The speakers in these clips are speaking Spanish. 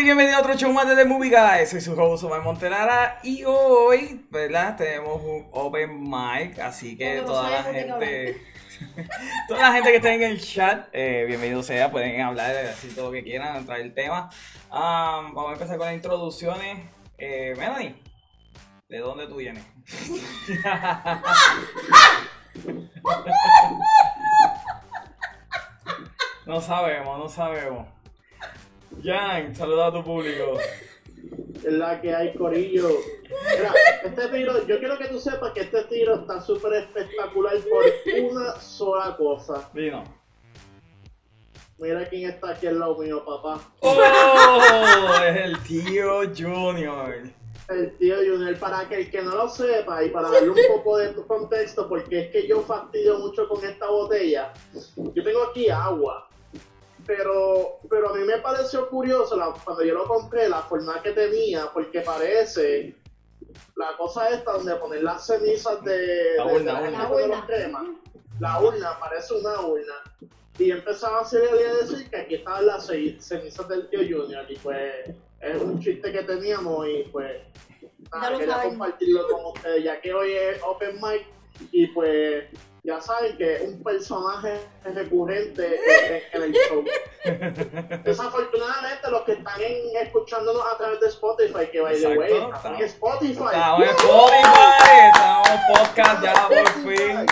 Gente, bienvenido a otro show más de The Movie Guys. Soy su host Omar Montelara y hoy, ¿verdad? Tenemos un open mic, así que toda la gente, toda la gente que esté en el chat, eh, bienvenido sea, pueden hablar de así todo lo que quieran, entrar el tema. Um, vamos a empezar con las introducciones. Eh, Melanie, ¿de dónde tú vienes? no sabemos, no sabemos. Jan, saluda a tu público. Es la que hay, Corillo. Mira, este tiro, yo quiero que tú sepas que este tiro está súper espectacular por una sola cosa. Vino. Mira quién está aquí al lado mío, papá. ¡Oh! Es el tío Junior. El tío Junior, para que el que no lo sepa y para darle un poco de contexto, porque es que yo fastidio mucho con esta botella. Yo tengo aquí agua, pero, pero a mí me pareció curioso la- cuando yo lo compré, la forma que tenía, porque parece la cosa esta donde poner las cenizas de, La urna, de, la de los cremas. La urna, parece una urna. Y empezaba a hacer a decir que aquí estaban las ce- cenizas del tío Junior y pues es un chiste que teníamos y pues nada, quería saben. compartirlo con ustedes ya que hoy es Open Mic y pues ya saben que es un personaje recurrente en, en el show. Desafortunadamente los que están escuchándonos a través de Spotify, que by the way, en Spotify. Estamos en Spotify, estamos en podcast ya por fin.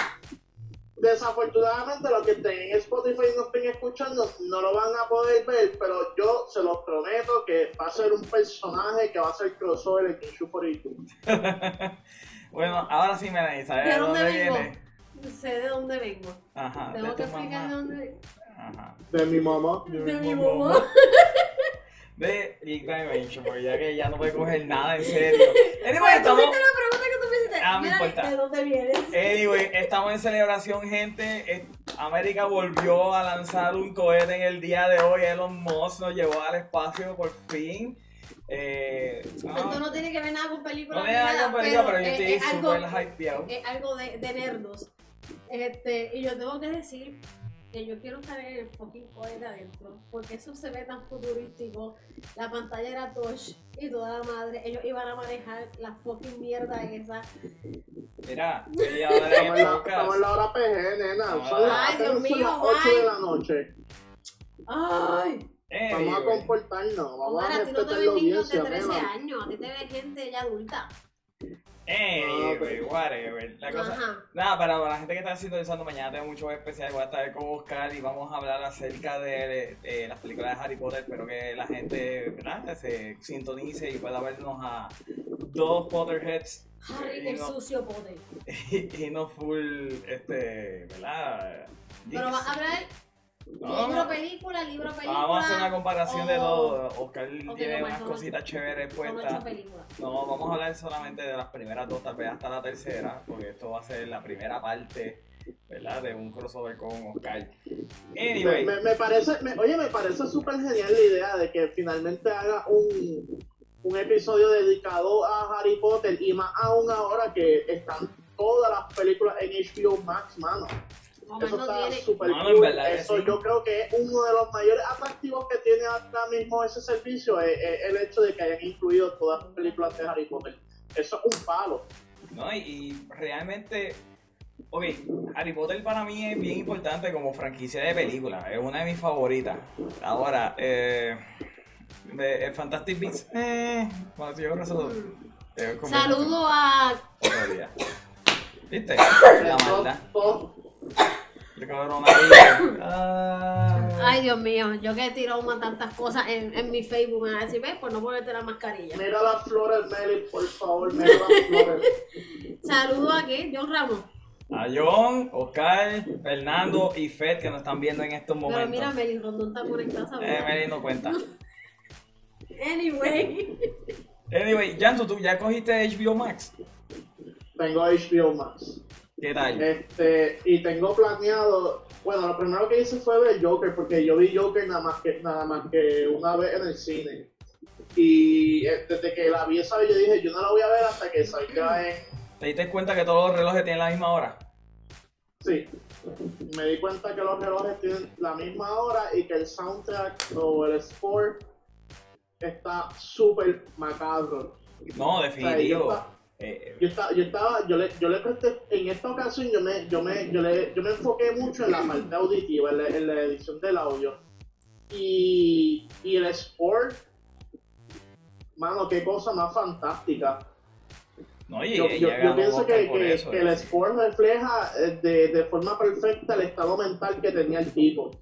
Desafortunadamente los que estén en Spotify y no estén escuchando no lo van a poder ver, pero yo se los prometo que va a ser un personaje que va a ser crossover en Kinshu por YouTube. Bueno, ahora sí me ¿sabes ¿De de dónde viene? Sé de dónde vengo. Ajá, de Tengo que explicar de mamá. dónde vengo. Ajá. De mi mamá. De mi mamá. De Big Bang Venture, porque ya que ya no puede coger nada en serio. Anyway, ¿Tú estamos, la pregunta que tú me hiciste? Ah, me importa. ¿De dónde vienes? anyway, estamos en celebración, gente. América volvió a lanzar un cohete en el día de hoy. Elon Musk nos llevó al espacio por fin. Eh, no, Esto no tiene que ver nada con películas no da nada, con película, pero yo es- estoy súper hypeado. es algo de, de nerdos. Este, y yo tengo que decir que yo quiero estar en el fucking cohete adentro, porque eso se ve tan futurístico. La pantalla era touch y toda la madre, ellos iban a manejar la fucking mierda esa. Mira, Estamos en la, estamos en la hora PG, nena. Ah. Son las- Ay, Dios mío, las 8 de ay. la noche. ¡Ay! Vamos a Anyway. comportarnos. Vamos Omar, a a ti no te ven niños de audiencia, 13 nena. años, a ti te ve gente ya adulta. Anyway, whatever. La cosa, Ajá. Nada, para la gente que está sintonizando mañana tengo mucho especial. Voy a estar con Oscar y vamos a hablar acerca de, de las películas de Harry Potter. Espero que la gente ¿verdad? se sintonice y pueda vernos a dos Potterheads Harry el no, sucio poder. y, y no full, este, ¿verdad? Pero vas a hablar No, libro, no. película, libro, película. Vamos a hacer una comparación de todo. Oscar Ok, tiene no, unas son cositas chéveres Son puestas. No, vamos a hablar solamente de las primeras dos, tal vez hasta la tercera, porque esto va a ser la primera parte, ¿verdad? De un crossover con Oscar. Me, Anyway, me- me parece, me- oye, me parece súper genial la idea de que finalmente haga un, un episodio dedicado a Harry Potter y más aún ahora que están todas las películas en HBO Max, mano. Eso no está tiene. súper en cool. Eso sí. yo creo que es uno de los mayores atractivos que tiene ahora mismo ese servicio, es, es el hecho de que hayan incluido todas las películas de Harry Potter. Eso es un palo. ¿no? Y, y realmente, ok, Harry Potter para mí es bien importante como franquicia de película, es una de mis favoritas. Ahora, eh, de, eh, Fantastic Beasts, eh, bueno, yo creo que eso es como- Saludo a. Otro día. ¿Viste? La maldad. Coronavirus. Ah. Ay, Dios mío, yo que he tirado más tantas cosas en, en mi Facebook, me van a decir, ves, por no ponerte la mascarilla. Mira las flores, Meli, por favor, mira las flores. Saludo a qué? John Ramos. A John, Oscar, Fernando y Fed que nos están viendo en estos Pero momentos. mira, Meli Rondón está conectada, ¿sabes? Eh, Meli no cuenta. Anyway. Anyway, Janto, ¿tú ya cogiste HBO Max? Tengo HBO Max. ¿Qué tal? Este, y tengo planeado, bueno, lo primero que hice fue ver Joker, porque yo vi Joker nada más que, nada más que una vez en el cine. Y eh, desde que la vi esa vez, yo dije, yo no la voy a ver hasta que salga en... ¿Te diste cuenta que todos los relojes tienen la misma hora? Sí. Me di cuenta que los relojes tienen la misma hora y que el soundtrack o el score está súper macabro. No, O sea, yo, definitivo. Eh, yo estaba, yo estaba, yo le, yo le presté, en esta ocasión yo me, yo me, yo le, yo me enfoqué mucho en la parte auditiva, en la, en la edición del audio. Y, y el Sport, mano, qué cosa más fantástica. no, y Yo, pienso que, que- eso, que el. Sport refleja eh, de, de forma perfecta el estado mental que tenía el tipo.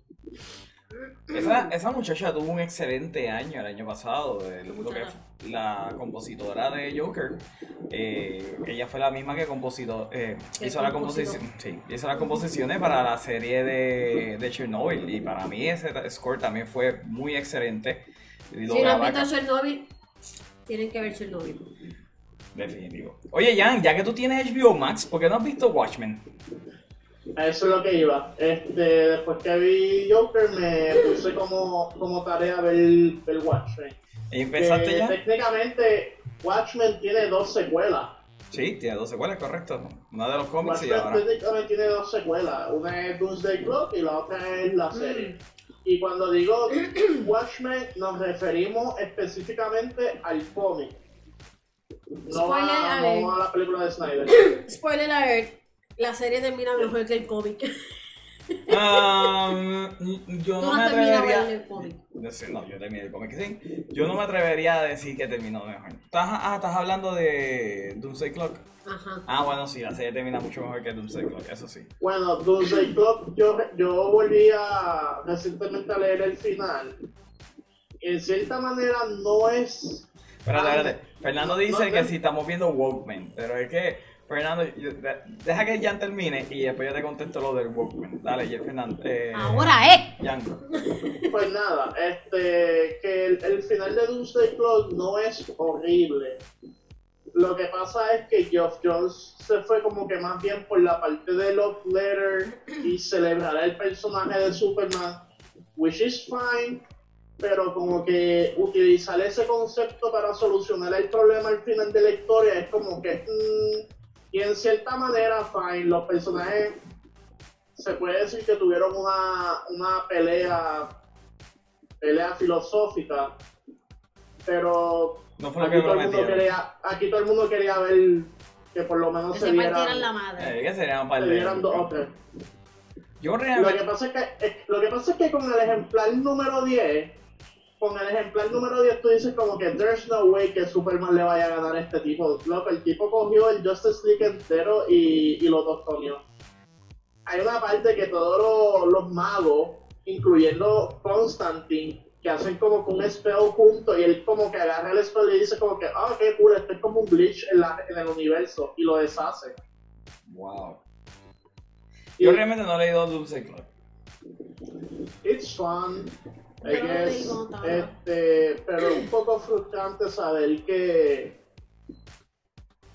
Esa, esa muchacha tuvo un excelente año el año pasado. eh, lo que fue la compositora de Joker. eh, ella fue la misma que compositó, eh, hizo, la composición, sí, hizo las composiciones para la serie de, de Chernobyl. Y para mí ese score también fue muy excelente. Si no han visto Chernobyl, tienen que ver Chernobyl. Definitivo. Oye, Jan, ya que tú tienes HBO Max, ¿por qué no has visto Watchmen? A eso es lo que iba. Este, después que vi Joker me puse como, como tarea ver, ver Watchmen. ¿Y ¿Empezaste Que ya? Técnicamente Watchmen tiene dos secuelas. Sí, tiene dos secuelas, correcto. Una de los cómics y Watchmen ahora. técnicamente tiene dos secuelas. Una es Doomsday Clock y la otra es la serie. Mm. Y cuando digo Watchmen nos referimos específicamente al cómic. No Spoiler a, alert. no a la película de Snyder. Spoiler alert, la serie termina mejor que el cómic. Um, yo no no me atrevería. ver el cómic. No, sé, no, yo terminé el cómic, sí. Yo no me atrevería a decir que terminó mejor. ¿Estás, ah, estás hablando de Doomsday Clock. Ajá. Ah, bueno, sí, la serie termina mucho mejor que Doomsday Clock, eso sí. Bueno, Doomsday Clock, yo, yo volví a recientemente a leer el final. En cierta manera no es. Espérate, espérate. Fernando no, dice no, que no. si estamos viendo Walkman, pero es que, Fernando, yo- de- deja que Jan termine y después yo te contesto lo del Walkman. Dale, ya, Fernando. Eh, Ahora, ¿eh? Jan. Pues nada, este, que el, el final de Doomsday Clock no es horrible. Lo que pasa es que Geoff Jones se fue como que más bien por la parte de Love Letter y celebrar el personaje de Superman, which is fine, pero como que utilizar ese concepto para solucionar el problema al final de la historia es como que, mm, y en cierta manera, fine, los personajes se puede decir que tuvieron una, una pelea pelea filosófica, pero No fue aquí que todo, el mundo quería, aquí todo el mundo quería ver que por lo menos Que se se partieran la dieran, madre. Eh, que serían un par se dieran dos o tres. Yo Lo que, realmente. pasa es que, eh, lo que pasa es que con el ejemplar número 10, con el ejemplar número 10 tú dices como que there's no way que Superman le vaya a ganar a este tipo. Loco, el tipo cogió el Justice League entero y, y lo tostoneó. Hay una parte que todos los, los magos, incluyendo Constantine, que hacen como que un spell junto y él como que agarra el spell y dice como que, ah, qué cool, esto es como un glitch en, la- en el universo y lo deshace. Wow. Y Yo realmente no he leído Doomsday Clock. It's fun. I guess, este, pero un poco frustrante saber que,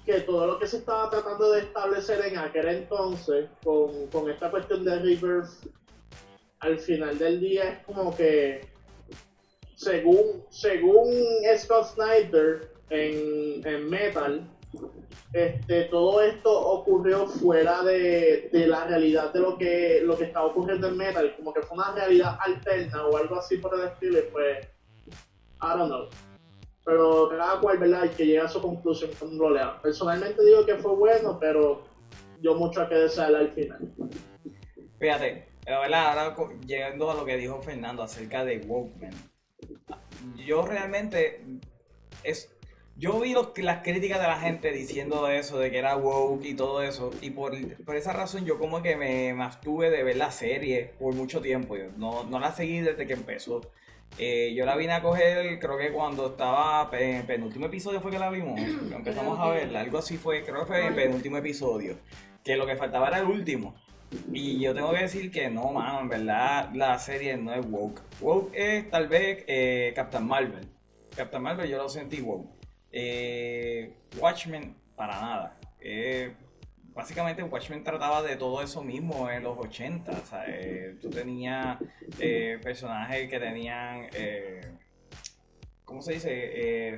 que todo lo que se estaba tratando de establecer en aquel entonces con, con esta cuestión de Rebirth, al final del día es como que, según, según Scott Snyder en, en Metal, este, todo esto ocurrió fuera de, de la realidad de lo que, lo que estaba ocurriendo en Metal, como que fue una realidad alterna o algo así por el estilo, y pues, I don't know. Pero cada cual, ¿verdad? El que llega a su conclusión cuando lo lea. Personalmente digo que fue bueno, pero yo mucho a que desear al final. Fíjate, la verdad, ahora llegando a lo que dijo Fernando acerca de Walkman. Yo realmente es yo vi los- las críticas de la gente diciendo eso, de que era woke y todo eso, y por, por esa razón yo como que me, me abstuve de ver la serie por mucho tiempo. Yo no, no la seguí desde que empezó. Eh, yo la vine a coger, creo que cuando estaba en penúltimo episodio fue que la vimos, empezamos a verla, algo así fue, creo que fue en penúltimo episodio, que lo que faltaba era el último. Y yo tengo que decir que no, mano, en verdad la serie no es woke. Woke es tal vez eh, Captain Marvel. Captain Marvel yo lo sentí woke. Eh, Watchmen, para nada. Eh, básicamente Watchmen trataba de todo eso mismo en los 80. O sea, eh, tú tenías personajes que tenían... ¿Cómo se dice?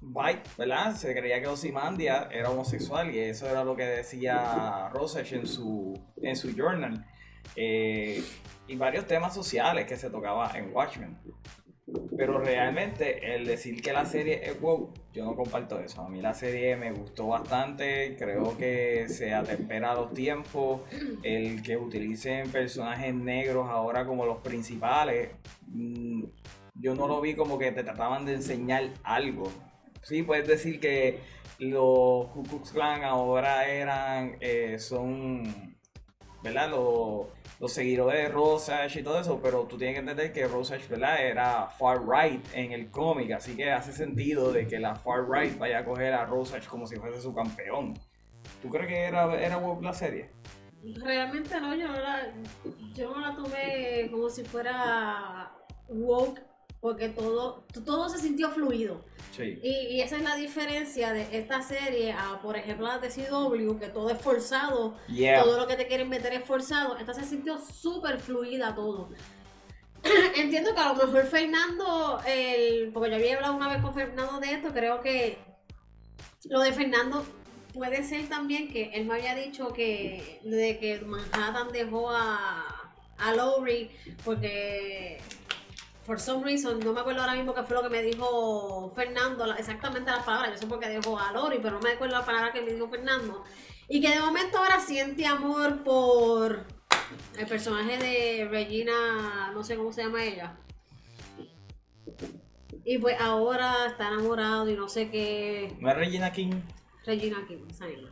Bite, ¿verdad? Se creía que Ozymandias era homosexual y eso era lo que decía Rosech en su, en su journal. Y varios temas sociales que se tocaba en Watchmen. Pero realmente el decir que la serie es woke, yo no comparto eso. A mí la serie me gustó bastante, creo que se atempera los tiempos, el que utilicen personajes negros ahora como los principales, mm, yo no lo vi como que te trataban de enseñar algo. Sí, puedes decir que los Ku Klux Klan ahora eran, eh, son, ¿verdad? Los, los seguidores de Rosage y todo eso, pero tú tienes que entender que Rosage, ¿verdad? Era far right en el cómic, así que hace sentido de que la far right vaya a coger a Rosage como si fuese su campeón. ¿Tú crees que era, era la serie? Realmente no, yo no la, yo no la tomé como si fuera woke, porque todo, todo se sintió fluido. Sí. Y, y esa es la diferencia de esta serie a, por ejemplo, la de CW, que todo es forzado, Yeah. todo lo que te quieren meter es forzado. Esta se sintió súper fluida todo. Entiendo que a lo mejor Fernando, el, porque yo había hablado una vez con Fernando de esto, creo que lo de Fernando puede ser también que él me había dicho que de que Manhattan dejó a, a Lowry porque for some reason, no me acuerdo ahora mismo qué fue lo que me dijo Fernando, exactamente las palabras, yo sé por qué dejó a Lori, pero no me acuerdo la palabra que me dijo Fernando. Y que de momento ahora siente amor por el personaje de Regina, no sé cómo se llama ella. Y pues ahora está enamorado y no sé qué. ¿No es Regina King? Regina King, esa misma.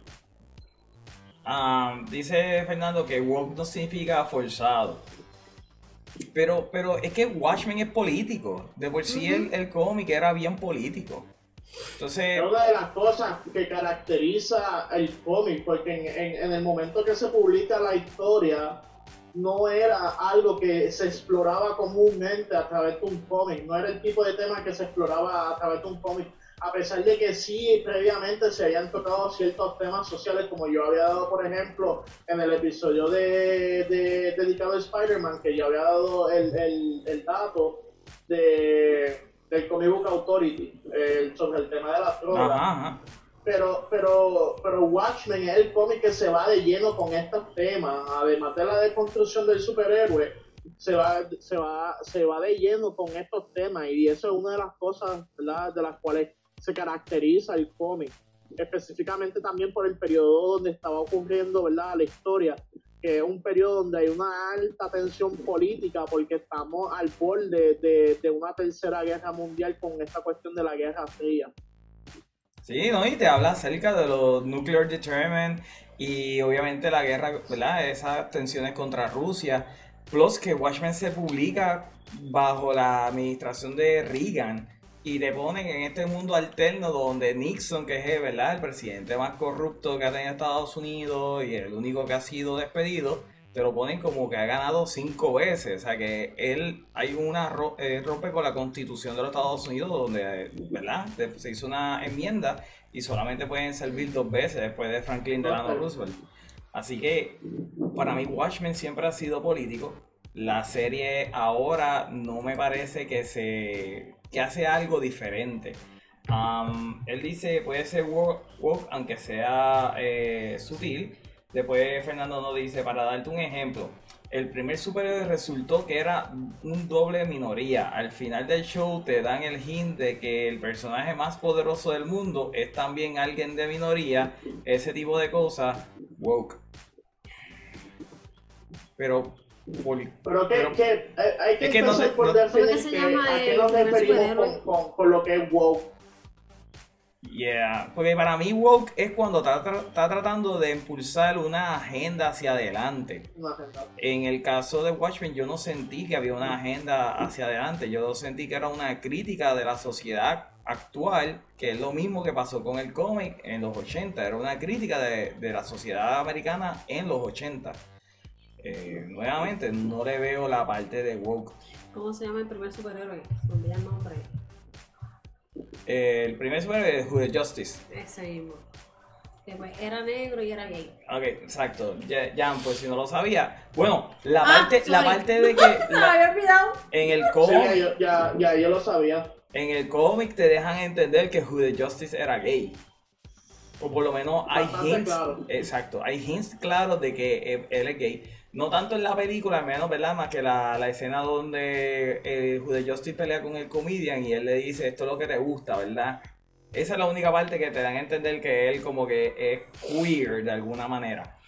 Ah, dice Fernando que woke no significa forzado. Pero, pero es que Watchmen es político. De por sí el, el cómic era bien político. Entonces, Es una de las cosas que caracteriza el cómic, porque en, en- en el momento que se publica la historia, no era algo que se exploraba comúnmente a través de un cómic, no era el tipo de tema que se exploraba a través de un cómic, a pesar de que sí previamente se habían tocado ciertos temas sociales, como yo había dado, por ejemplo, en el episodio de, de- dedicado a Spider-Man, que yo había dado el, el- el dato de, del Comic Book Authority eh, sobre el tema de las drogas. ajá, ajá. Pero, pero, pero Watchmen es el cómic que se va de lleno con estos temas, además de la deconstrucción del superhéroe, se va, se va, se va de lleno con estos temas y eso es una de las cosas ¿verdad? de las cuales se caracteriza el cómic, específicamente también por el periodo donde estaba ocurriendo ¿verdad? la historia, que es un periodo donde hay una alta tensión política porque estamos al borde de, una tercera guerra mundial con esta cuestión de la guerra fría. Sí, ¿no? Y te habla acerca de los nuclear deterrent y obviamente la guerra, ¿verdad? Esas tensiones contra Rusia. Plus que Watchmen se publica bajo la administración de Reagan y te ponen en este mundo alterno donde Nixon, que es, ¿verdad? El presidente más corrupto que ha tenido Estados Unidos y el único que ha sido despedido, te lo ponen como que ha ganado cinco veces. O sea que él hay una eh, rompe con la constitución de los Estados Unidos donde, ¿verdad? Se hizo una enmienda y solamente pueden servir dos veces después de Franklin Delano Roosevelt. Así que para mí Watchmen siempre ha sido político. La serie ahora no me parece que se que hace algo diferente. Él dice puede ser woke, woke, aunque sea eh, sutil. Después Fernando nos dice, para darte un ejemplo, el primer superhéroe resultó que era un doble minoría. Al final del show te dan el hint de que el personaje más poderoso del mundo es también alguien de minoría. Ese tipo de cosas, woke. Pero, Pero que, Pero- que eh, hay que Es que no se- por no- definir ¿Cómo que se que- llama a qué el nos primer referimos superhéroe? con, con, con lo que es woke. Yeah, porque para mí woke es cuando está, tra- está tratando de impulsar una agenda hacia adelante. Una agenda. En el caso de Watchmen yo no sentí que había una agenda hacia adelante, yo sentí que era una crítica de la sociedad actual, que es lo mismo que pasó con el cómic en los 80, era una crítica de, de la sociedad americana en los 80. Eh, nuevamente, no le veo la parte de woke. ¿Cómo se llama el primer superhéroe? Olvida el nombre. Eh, el primer superhéroe es Who the Justice. Ese mismo. Que pues era negro y era gay. Ok, exacto. Ya, ya, pues si no lo sabía. Bueno, la Ah, parte, la parte de que Se me la- había olvidado. en el Sí, cómic, ya, yo- ya, ya yo lo sabía. en el cómic te dejan entender que Who the Justice era gay. O por lo menos hay Bastante hints. claro. Exacto, hay hints claros de que él es gay. No tanto en la película, al menos, ¿verdad? Más que la, la escena donde eh, Jude Justice pelea con el comedian y él le dice esto es lo que te gusta, ¿verdad? Esa es la única parte que te dan a entender que él como que es queer de alguna manera.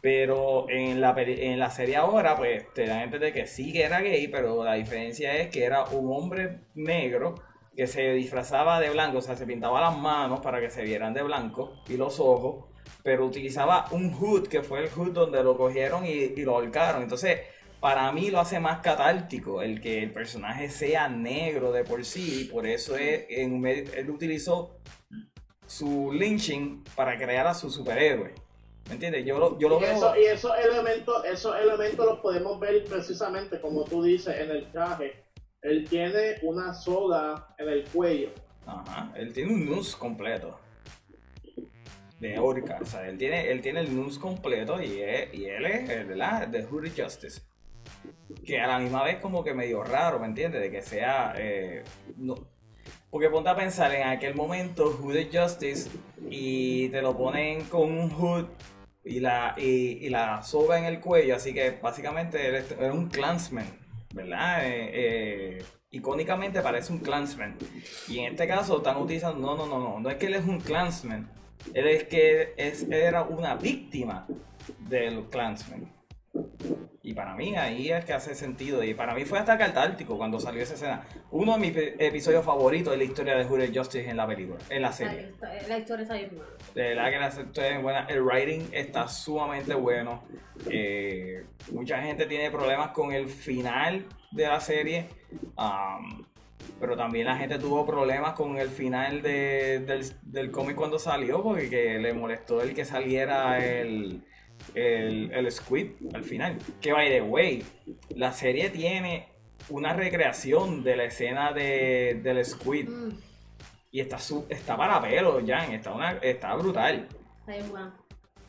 Pero en la, en la serie ahora, pues te dan a entender que sí que era gay, pero la diferencia es que era un hombre negro que se disfrazaba de blanco, o sea, se pintaba las manos para que se vieran de blanco y los ojos, pero utilizaba un hood, que fue el hood donde lo cogieron y, y lo ahorcaron. Entonces, para mí lo hace más catártico el que el personaje sea negro de por sí, y por eso es, en él utilizó su lynching para crear a su superhéroe. ¿Me entiendes? Yo lo, yo lo Y, veo... eso- y esos elementos, esos elementos los podemos ver precisamente como tú dices en el traje. Él tiene una soga en el cuello. Ajá, él tiene un news completo. De Orca, o sea, él tiene, él tiene el news completo y, es- y él es, eh, ¿verdad? De Hooded Justice. Que a la misma vez como que medio raro, ¿me entiendes? De que sea... eh, no- porque ponte a pensar en aquel momento Hooded Justice y te lo ponen con un hood y la, y, la soga en el cuello, así que básicamente él es un clansman, ¿verdad? Eh, eh, icónicamente parece un clansman. Y en este caso están utilizando, no, no, no, no, no es que él es un clansman, él es que es, era una víctima del clansman. Y para mí ahí es que hace sentido. Y para mí fue hasta catártico cuando salió esa escena. Uno de mis episodios favoritos de la historia de Hooded Justice en la película, en la La, serie. la historia está bien buena. De verdad que la historia es buena. El writing está sumamente bueno. Eh, mucha gente tiene problemas con el final de la serie. um, pero también la gente tuvo problemas con el final de- del, del cómic cuando salió. Porque que le molestó el que saliera el, el, el Squid al final. Que by the way, la serie tiene una recreación de la escena de, del Squid. Mm, Y está, su- está para pelo, Jan. Está, una, está brutal.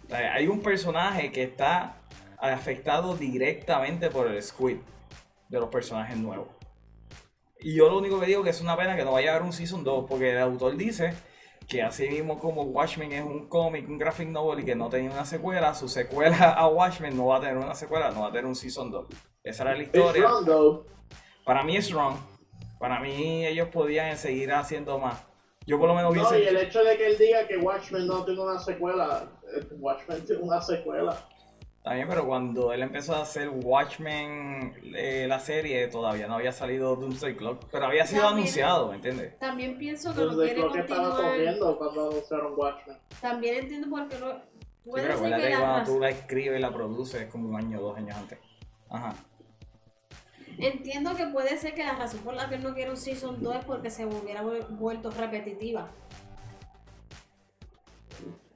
sea, hay un personaje que está afectado directamente por el squid de los personajes nuevos. Y yo lo único que digo que es una pena que no vaya a haber un Season 2, porque el autor dice que así mismo como Watchmen es un cómic, un graphic novel y que no tenía una secuela, su secuela a Watchmen no va a tener una secuela, no va a tener un Season 2. Esa era la It's historia. wrong. Para mí es wrong. Para mí ellos podían seguir haciendo más. Yo por lo menos No, hubiese... y el hecho de que él diga que Watchmen no tiene una secuela, eh, Watchmen tiene una secuela. También, pero cuando él empezó a hacer Watchmen, eh, la serie, todavía no había salido Doomsday Clock, pero había sido También- anunciado, ¿me entiendes? También pienso que no Entonces quiere creo que estaba continuar. corriendo cuando anunciaron Watchmen. También entiendo por qué no. Sí, Puede pero ser que que la cuando razón- tú la escribes y la produces es como un año o dos años antes. Ajá. Entiendo que puede ser que la razón por la que él no quiere un Season 2 es porque se hubiera vu- vuelto repetitiva.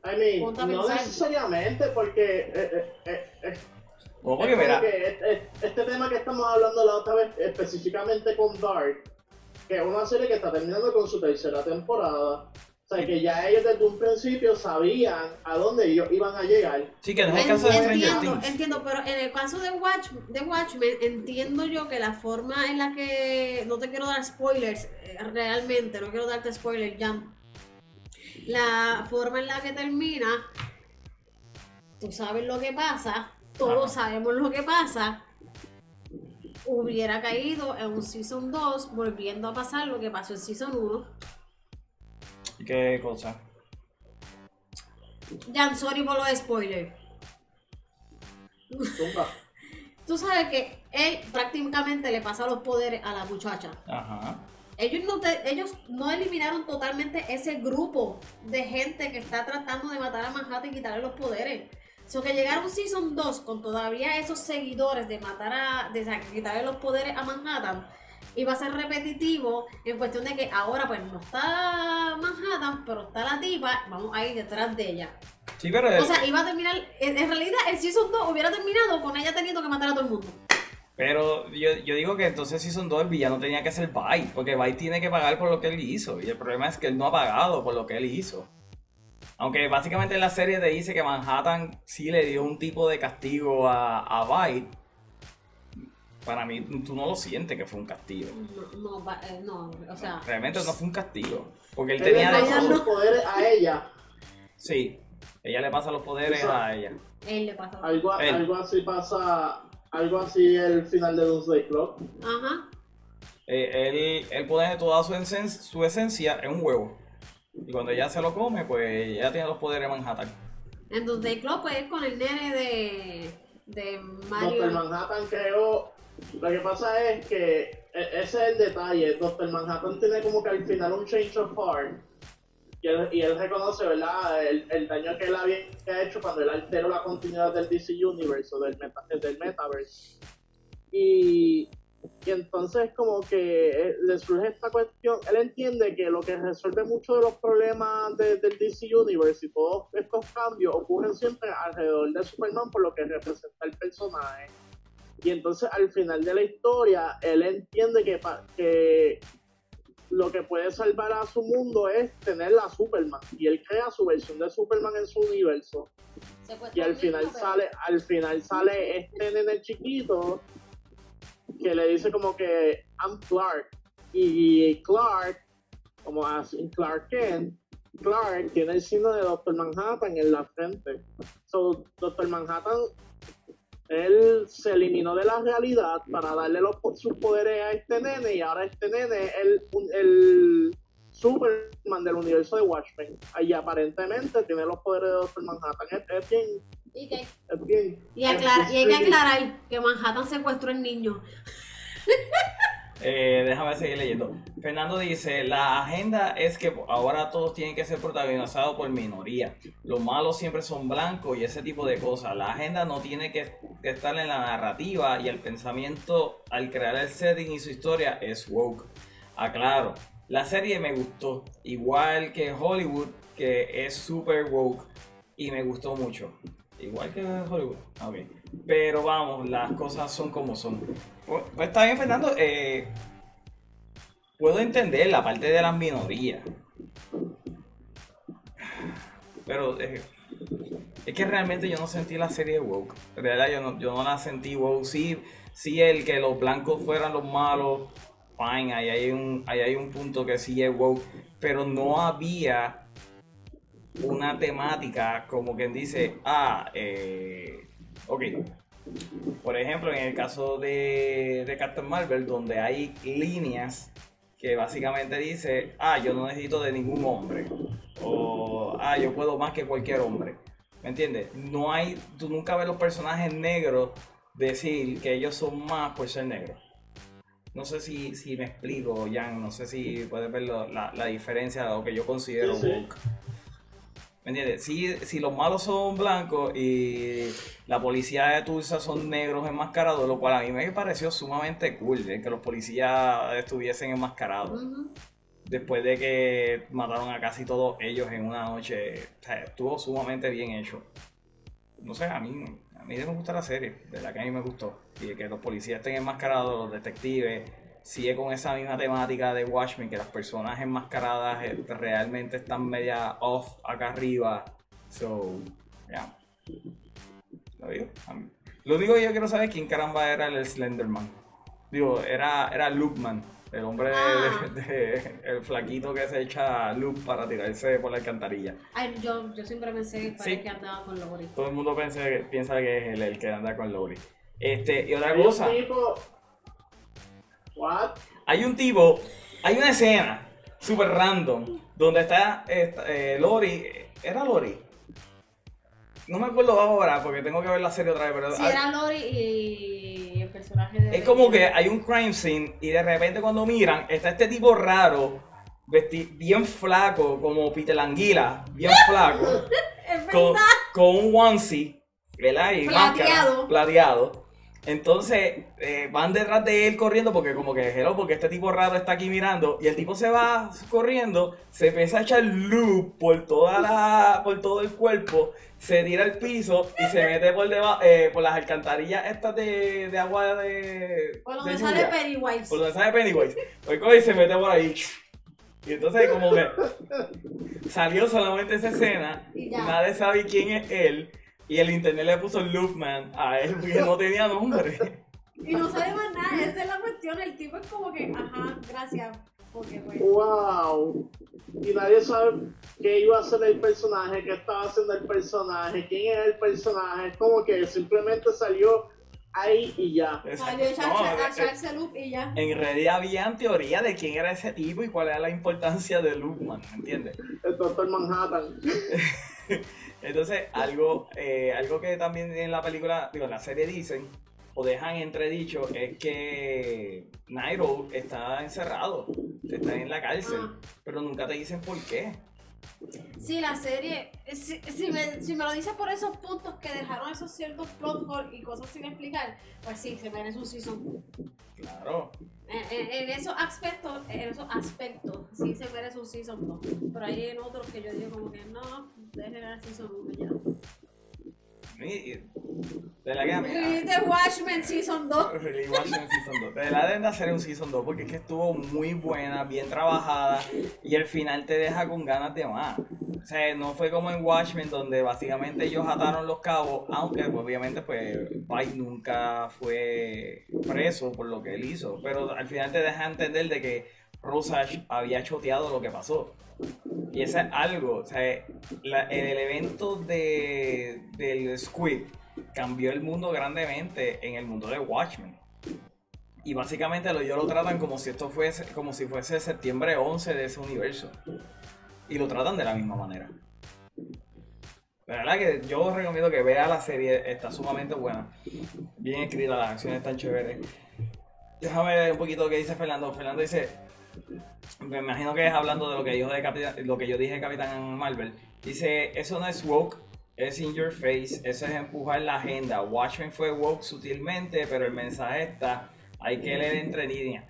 I mean, no pensar. necesariamente porque eh, eh, eh, eh, porque mira, que este, este tema que estamos hablando la otra vez, específicamente con Dark, que es una serie que está terminando con su tercera temporada. O sea, que ya ellos desde un principio sabían a dónde ellos iban a llegar. sí que no es el caso de Stranger entiendo, Things. entiendo, pero en el caso de, Watch, de Watchmen, entiendo yo que la forma en la que. No te quiero dar spoilers, eh, realmente, no quiero darte spoilers, ya. La forma en la que termina, tú sabes lo que pasa, todos Ajá. sabemos lo que pasa. Hubiera caído en un Season 2, volviendo a pasar lo que pasó en Season 1. ¿Qué cosa? Jan, sorry por los spoilers. Tú sabes que él prácticamente le pasa los poderes a la muchacha. Ajá. Ellos no, te- ellos no eliminaron totalmente ese grupo de gente que está tratando de matar a Manhattan y quitarle los poderes. So que llegaron Season 2 con todavía esos seguidores de matar a. de quitarle los poderes a Manhattan. Iba a ser repetitivo en cuestión de que ahora pues no está Manhattan, pero está la tipa, vamos a ir detrás de ella. Sí, pero O sea, iba a terminar, en, en realidad el Season 2 hubiera terminado con ella teniendo que matar a todo el mundo. Pero yo, yo digo que entonces si son dos, el villano tenía que ser Bite, porque Bite tiene que pagar por lo que él hizo. Y el problema es que él no ha pagado por lo que él hizo. Aunque básicamente en la serie te dice que Manhattan sí le dio un tipo de castigo a, a Bite. Para mí, tú no lo sientes que fue un castigo. No, no, eh, no, o sea, Realmente no fue un castigo. Porque él Él le tenía Ella todo. sus poderes a ella. Sí, ella le pasa los poderes a ella. Él le pasó. Algo, Él. algo así pasa, algo así el final de Doomsday Clock. Ajá. Eh, él, él pone toda su, esen- su esencia en un huevo. Y cuando ella se lo come, pues ella tiene los poderes de Manhattan. En Doomsday Club, pues con el nene de, de Doctor Mario. Manhattan creó. Lo que pasa es que e- ese es el detalle. Doctor Manhattan tiene como que al final un change of heart. Y él, y él reconoce, ¿verdad? El, el daño que él había hecho cuando él alteró la continuidad del DC Universe o del, meta- del Metaverse. Y, y entonces como que eh, le surge esta cuestión. Él entiende que lo que resuelve muchos de los problemas de- del DC Universe y todos estos cambios ocurren siempre alrededor de Superman por lo que representa el personaje. Y entonces al final de la historia, él entiende que, que lo que puede salvar a su mundo es tener a Superman. Y él crea su versión de Superman en su universo. Y al final sale, al final sale este nene chiquito que le dice como que I'm Clark. Y Clark, como así Clark Kent, Clark tiene el signo de Doctor Manhattan en la frente. So, Doctor Manhattan, él se eliminó de la realidad para darle los, sus poderes a este nene y ahora este nene es el, el Superman del universo de Watchmen. Y aparentemente tiene los poderes de Doctor Manhattan. Es, es bien, Y, es bien. y, aclara- es y hay que aclarar que Manhattan secuestró al niño. Eh, déjame seguir leyendo. Fernando dice, la agenda es que ahora todos tienen que ser protagonizados por minoría. Los malos siempre son blancos y ese tipo de cosas. La agenda no tiene que, estar en la narrativa y el pensamiento al crear el setting y su historia es woke. Aclaro, la serie me gustó, igual que Hollywood, que es super woke y me gustó mucho. Igual que Hollywood. Ah, ok. Pero vamos, las cosas son como son. Pues pues está bien, Fernando. eh, puedo entender la parte de las minorías. Pero eh, es que realmente yo no sentí la serie woke. En realidad yo no, yo no la sentí woke. Sí, sí el que los blancos fueran los malos. Fine, ahí hay un, ahí hay un punto que sí es woke. Pero no había una temática como quien dice, ah, eh, ok. Por ejemplo, en el caso de, de Captain Marvel, donde hay líneas que básicamente dice, ah, yo no necesito de ningún hombre. O, ah, yo puedo más que cualquier hombre. ¿Me entiendes? No hay, tú nunca ves los personajes negros decir que ellos son más por ser negros. No sé si, si me explico, Jan. No sé si puedes ver la, la diferencia de lo que yo considero Sí, sí. woke. ¿Me entiendes? Si, si los malos son blancos y la policía de Tulsa son negros enmascarados, lo cual a mí me pareció sumamente cool, que los policías estuviesen enmascarados. Después de que mataron a casi todos ellos en una noche, o sea, estuvo sumamente bien hecho. No sé, a mí, a mí me gusta la serie, de verdad que a mí me gustó. Y que los policías estén enmascarados, los detectives, sigue con esa misma temática de Watchmen, que las personas enmascaradas eh, realmente están media off acá arriba. So, ya. Lo digo. Lo único que yo quiero saber es quién caramba era el Slenderman. Digo, era, era Loopman, el hombre de- Ah. de, de- el flaquito que se echa loop para tirarse por la alcantarilla. Ay, yo, yo siempre pensé que Sí. para que andaba con Lori. Todo el mundo piensa, piensa que es el que anda con Lori. Este, y otra cosa, tipo. What? hay un tipo, hay una escena super random donde está, eh, Lori, ¿era Lori? No me acuerdo ahora porque tengo que ver la serie otra vez, pero Sí, hay- era Lori y el personaje de. es como que hay un crime scene y de repente cuando miran está este tipo raro, vesti- bien flaco, como Peter Languila, bien flaco. Es con, con un onesie, ¿verdad? Y Plateado. máscara, plateado. Entonces eh, van detrás de él corriendo porque como que hello, porque este tipo raro está aquí mirando y el tipo se va corriendo, se empieza a echar loop por toda la, por todo el cuerpo, se tira al piso y se mete por debajo, eh, por las alcantarillas estas de, de agua de, Por de donde sale lluvia. Pennywise. Por donde sale Pennywise. Pues coge y se mete por ahí. Y entonces como que salió solamente esa escena, nadie sabe quién es él, y el internet le puso Loopman a él porque no tenía nombre. Y no sabe más nada, esa es la cuestión. El tipo es como que, ajá, gracias. Porque pues, ¡Wow! Y nadie sabe qué iba a hacer el personaje, qué estaba haciendo el personaje, quién era el personaje. Es como que simplemente salió ahí y ya. salió a echarse, a eh, echarse loop y ya. En realidad habían teoría de quién era ese tipo y cuál era la importancia de Loopman, ¿me entiendes? El Doctor Manhattan. Entonces, algo, eh, algo que también en la película, digo, en la serie dicen, o dejan entredicho, es que Nairo está encerrado, está en la cárcel, Ah. pero nunca te dicen por qué. Sí, la serie, eh, si, si me, si me lo dices por esos puntos que dejaron esos ciertos plot holes y cosas sin explicar, pues sí, se merece un season. Claro. En, en- en esos aspectos, en esos aspectos, sí se merece un season 2. Pero hay en otros que yo digo como que no, dejen el season 1 ya. De la que a mí- Y The Watchmen season 2. Really Watchmen Season 2. De la deben de hacer un Season 2 porque es que estuvo muy buena, bien trabajada y el final te deja con ganas de más. O sea, no fue como en Watchmen donde básicamente ellos ataron los cabos, aunque obviamente pues Pike nunca fue preso por lo que él hizo, pero al final te deja entender de que Rosage había choteado lo que pasó. Y eso es algo, o sea, la- el evento de, del Squid cambió el mundo grandemente en el mundo de Watchmen. Y básicamente lo, ellos lo tratan como si esto fuese, como si fuese septiembre 11 de ese universo. Y lo tratan de la misma manera. La verdad que yo recomiendo que vea la serie, está sumamente buena. Bien escrita, las acciones están chéveres. Déjame ver un poquito lo que dice Fernando. Fernando dice, me imagino que es hablando de lo que, dijo de Capitán- lo que yo dije de Capitán Marvel. Dice, eso no es woke, es in your face, eso es empujar la agenda. Watchmen fue woke sutilmente, pero el mensaje está, hay que leer entre líneas.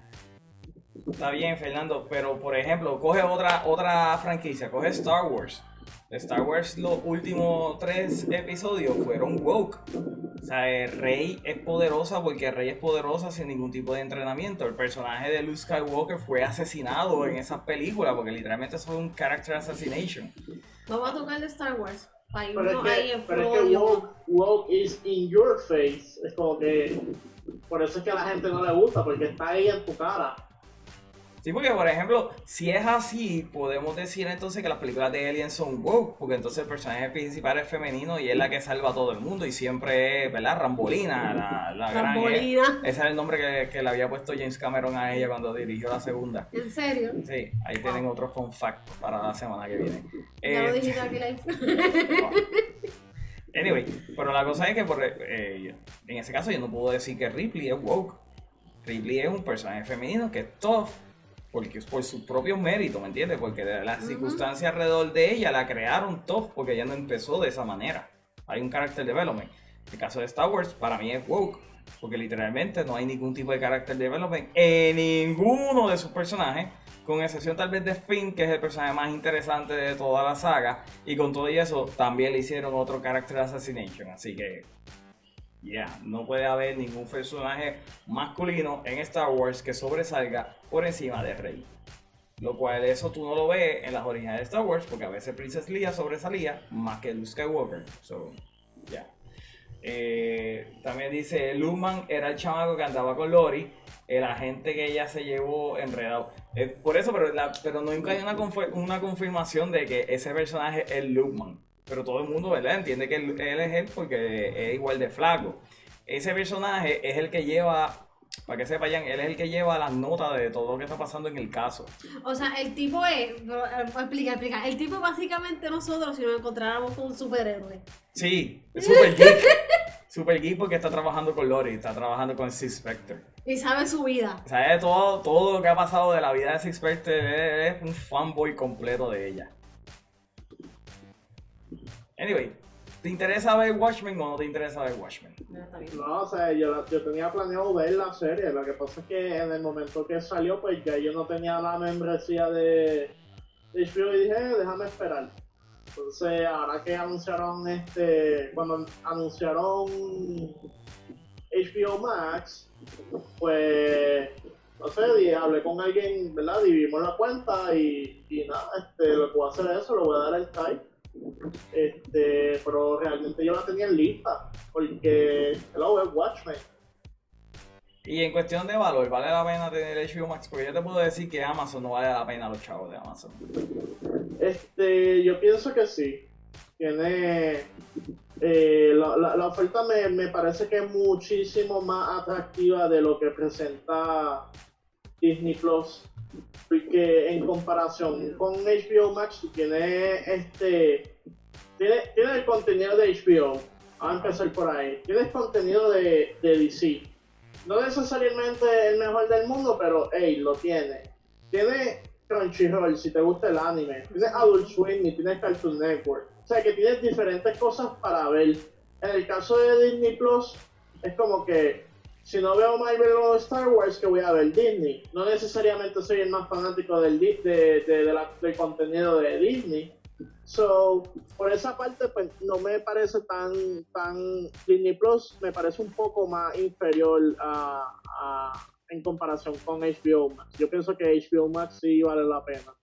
Está bien, Fernando, pero por ejemplo, coge otra, otra franquicia, coge Star Wars. Star Wars, los últimos tres episodios fueron woke. O sea, el Rey es poderosa porque Rey es poderosa sin ningún tipo de entrenamiento. El personaje de Luke Skywalker fue asesinado en esas películas porque literalmente eso fue un character assassination. Vamos a tocar de Star Wars. Para Pero es ahí que, en pero es que woke, woke is in your face. Es como que. Por eso es que a la gente no le gusta, porque está ahí en tu cara. Sí, porque por ejemplo, si es así, podemos decir entonces que las películas de Alien son woke, porque entonces el personaje principal es femenino y es la que salva a todo el mundo y siempre es, ¿verdad? Rambolina, la, la gran... Rambolina. Ese era el nombre que, que le había puesto James Cameron a ella cuando dirigió la segunda. ¿En serio? Sí, ahí tienen otro fun fact para la semana que viene. Ya lo Eh, dijiste aquí live. no. Anyway, pero la cosa es que por, eh, en ese caso yo no puedo decir que Ripley es woke. Ripley es un personaje femenino que es tough porque por sus propios méritos, ¿me entiendes? Porque las circunstancias alrededor de ella la crearon tough porque ella no empezó de esa manera. Hay un character development. El caso de Star Wars para mí es woke porque literalmente no hay ningún tipo de character development en ninguno de sus personajes con excepción tal vez de Finn, que es el personaje más interesante de toda la saga, y con todo y eso también le hicieron otro character assassination, así que ya, no puede haber ningún personaje masculino en Star Wars que sobresalga por encima de Rey. Lo cual eso tú no lo ves en las originales de Star Wars, porque a veces Princess Leia sobresalía más que Luke Skywalker. So, ya. Eh, también dice, Luman era el chamaco que andaba con Lori, el agente que ella se llevó enredado. Eh, por eso, pero, pero nunca hay una, una confirmación de que ese personaje es Luman. Pero todo el mundo, ¿verdad? Entiende que él, él es él porque es igual de flaco. Ese personaje es el que lleva, para que sepan, él es el que lleva las notas de todo lo que está pasando en el caso. O sea, el tipo es. Explica, explica. El tipo es básicamente nosotros si nos encontráramos con un superhéroe. Sí, es super geek. super geek porque está trabajando con Lori, está trabajando con Six Spectre. Y sabe su vida. Es todo, todo lo que ha pasado de la vida de Six Spectre es un fanboy completo de ella. Anyway, ¿te interesa ver Watchmen o no te interesa ver Watchmen? No, o sea, yo, la- yo tenía planeado ver la serie. Lo que pasa es que en el momento que salió, pues ya yo no tenía la membresía de de HBO y dije, "Eh, déjame esperar. Entonces, ahora que anunciaron este, cuando anunciaron HBO Max, pues, no sé, di- hablé con alguien, ¿verdad? Dividimos la cuenta y, y nada, este, lo que voy a hacer es eso, lo voy a dar el type. Este, pero realmente yo la tenía en lista, porque, hello, es Watchmen. Y en cuestión de valor, ¿vale la pena tener HBO Max? Porque yo te puedo decir que Amazon no vale la pena los chavos de Amazon. Este, yo pienso que sí. Tiene. eh, la, la- la oferta me, me parece que es muchísimo más atractiva de lo que presenta Disney Plus. Porque en comparación con HBO Max, tú tienes este. Tienes, tienes el contenido de HBO. Vamos a empezar por ahí. Tienes contenido de, de DC. No necesariamente el mejor del mundo, pero hey, lo tiene. Tiene Crunchyroll si te gusta el anime. Tienes Adult Swim y tienes Cartoon Network. O sea que tienes diferentes cosas para ver. En el caso de Disney Plus, es como que si no veo Marvel o Star Wars, que voy a ver Disney. No necesariamente soy el más fanático del, de, de- de la- del contenido de Disney. So, por esa parte, pues no me parece tan, tan Disney Plus, me parece un poco más inferior a, a- en comparación con HBO Max. Yo pienso que HBO Max sí vale la pena.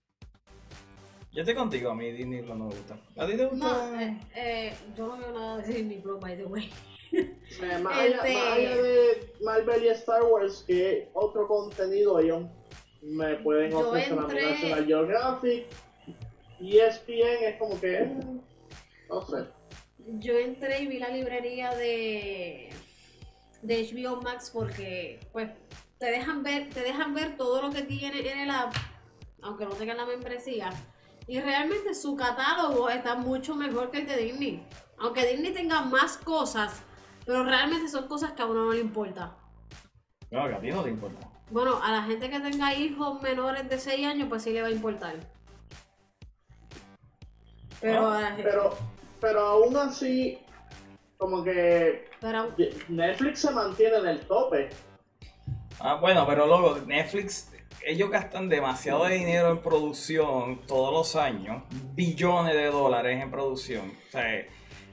Yo estoy contigo, a mí Disney Plus no me gusta. ¿A ti te gusta? No, eh, eh, yo no veo nada de Disney Plus, by the way. Eh, más, allá, más allá de Marvel y Star Wars, que otro contenido ellos me pueden Yo ofrecer a mí entré- National Geographic. Y ESPN es como que, eh, no sé. Yo entré y vi la librería de, de HBO Max porque pues te dejan ver, te dejan ver todo lo que tiene en el app, aunque no tengan la membresía. Y realmente su catálogo está mucho mejor que el de Disney. Aunque Disney tenga más cosas, pero realmente son cosas que a uno no le importa. No, que a ti no te importa. Bueno, a la gente que tenga hijos menores de 6 años, pues sí le va a importar. Pero, a la gente- Pero, pero aún así, como que pero Netflix se mantiene en el tope. Ah, bueno, pero luego Netflix, ellos gastan demasiado de dinero en producción todos los años, billones de dólares en producción. O sea,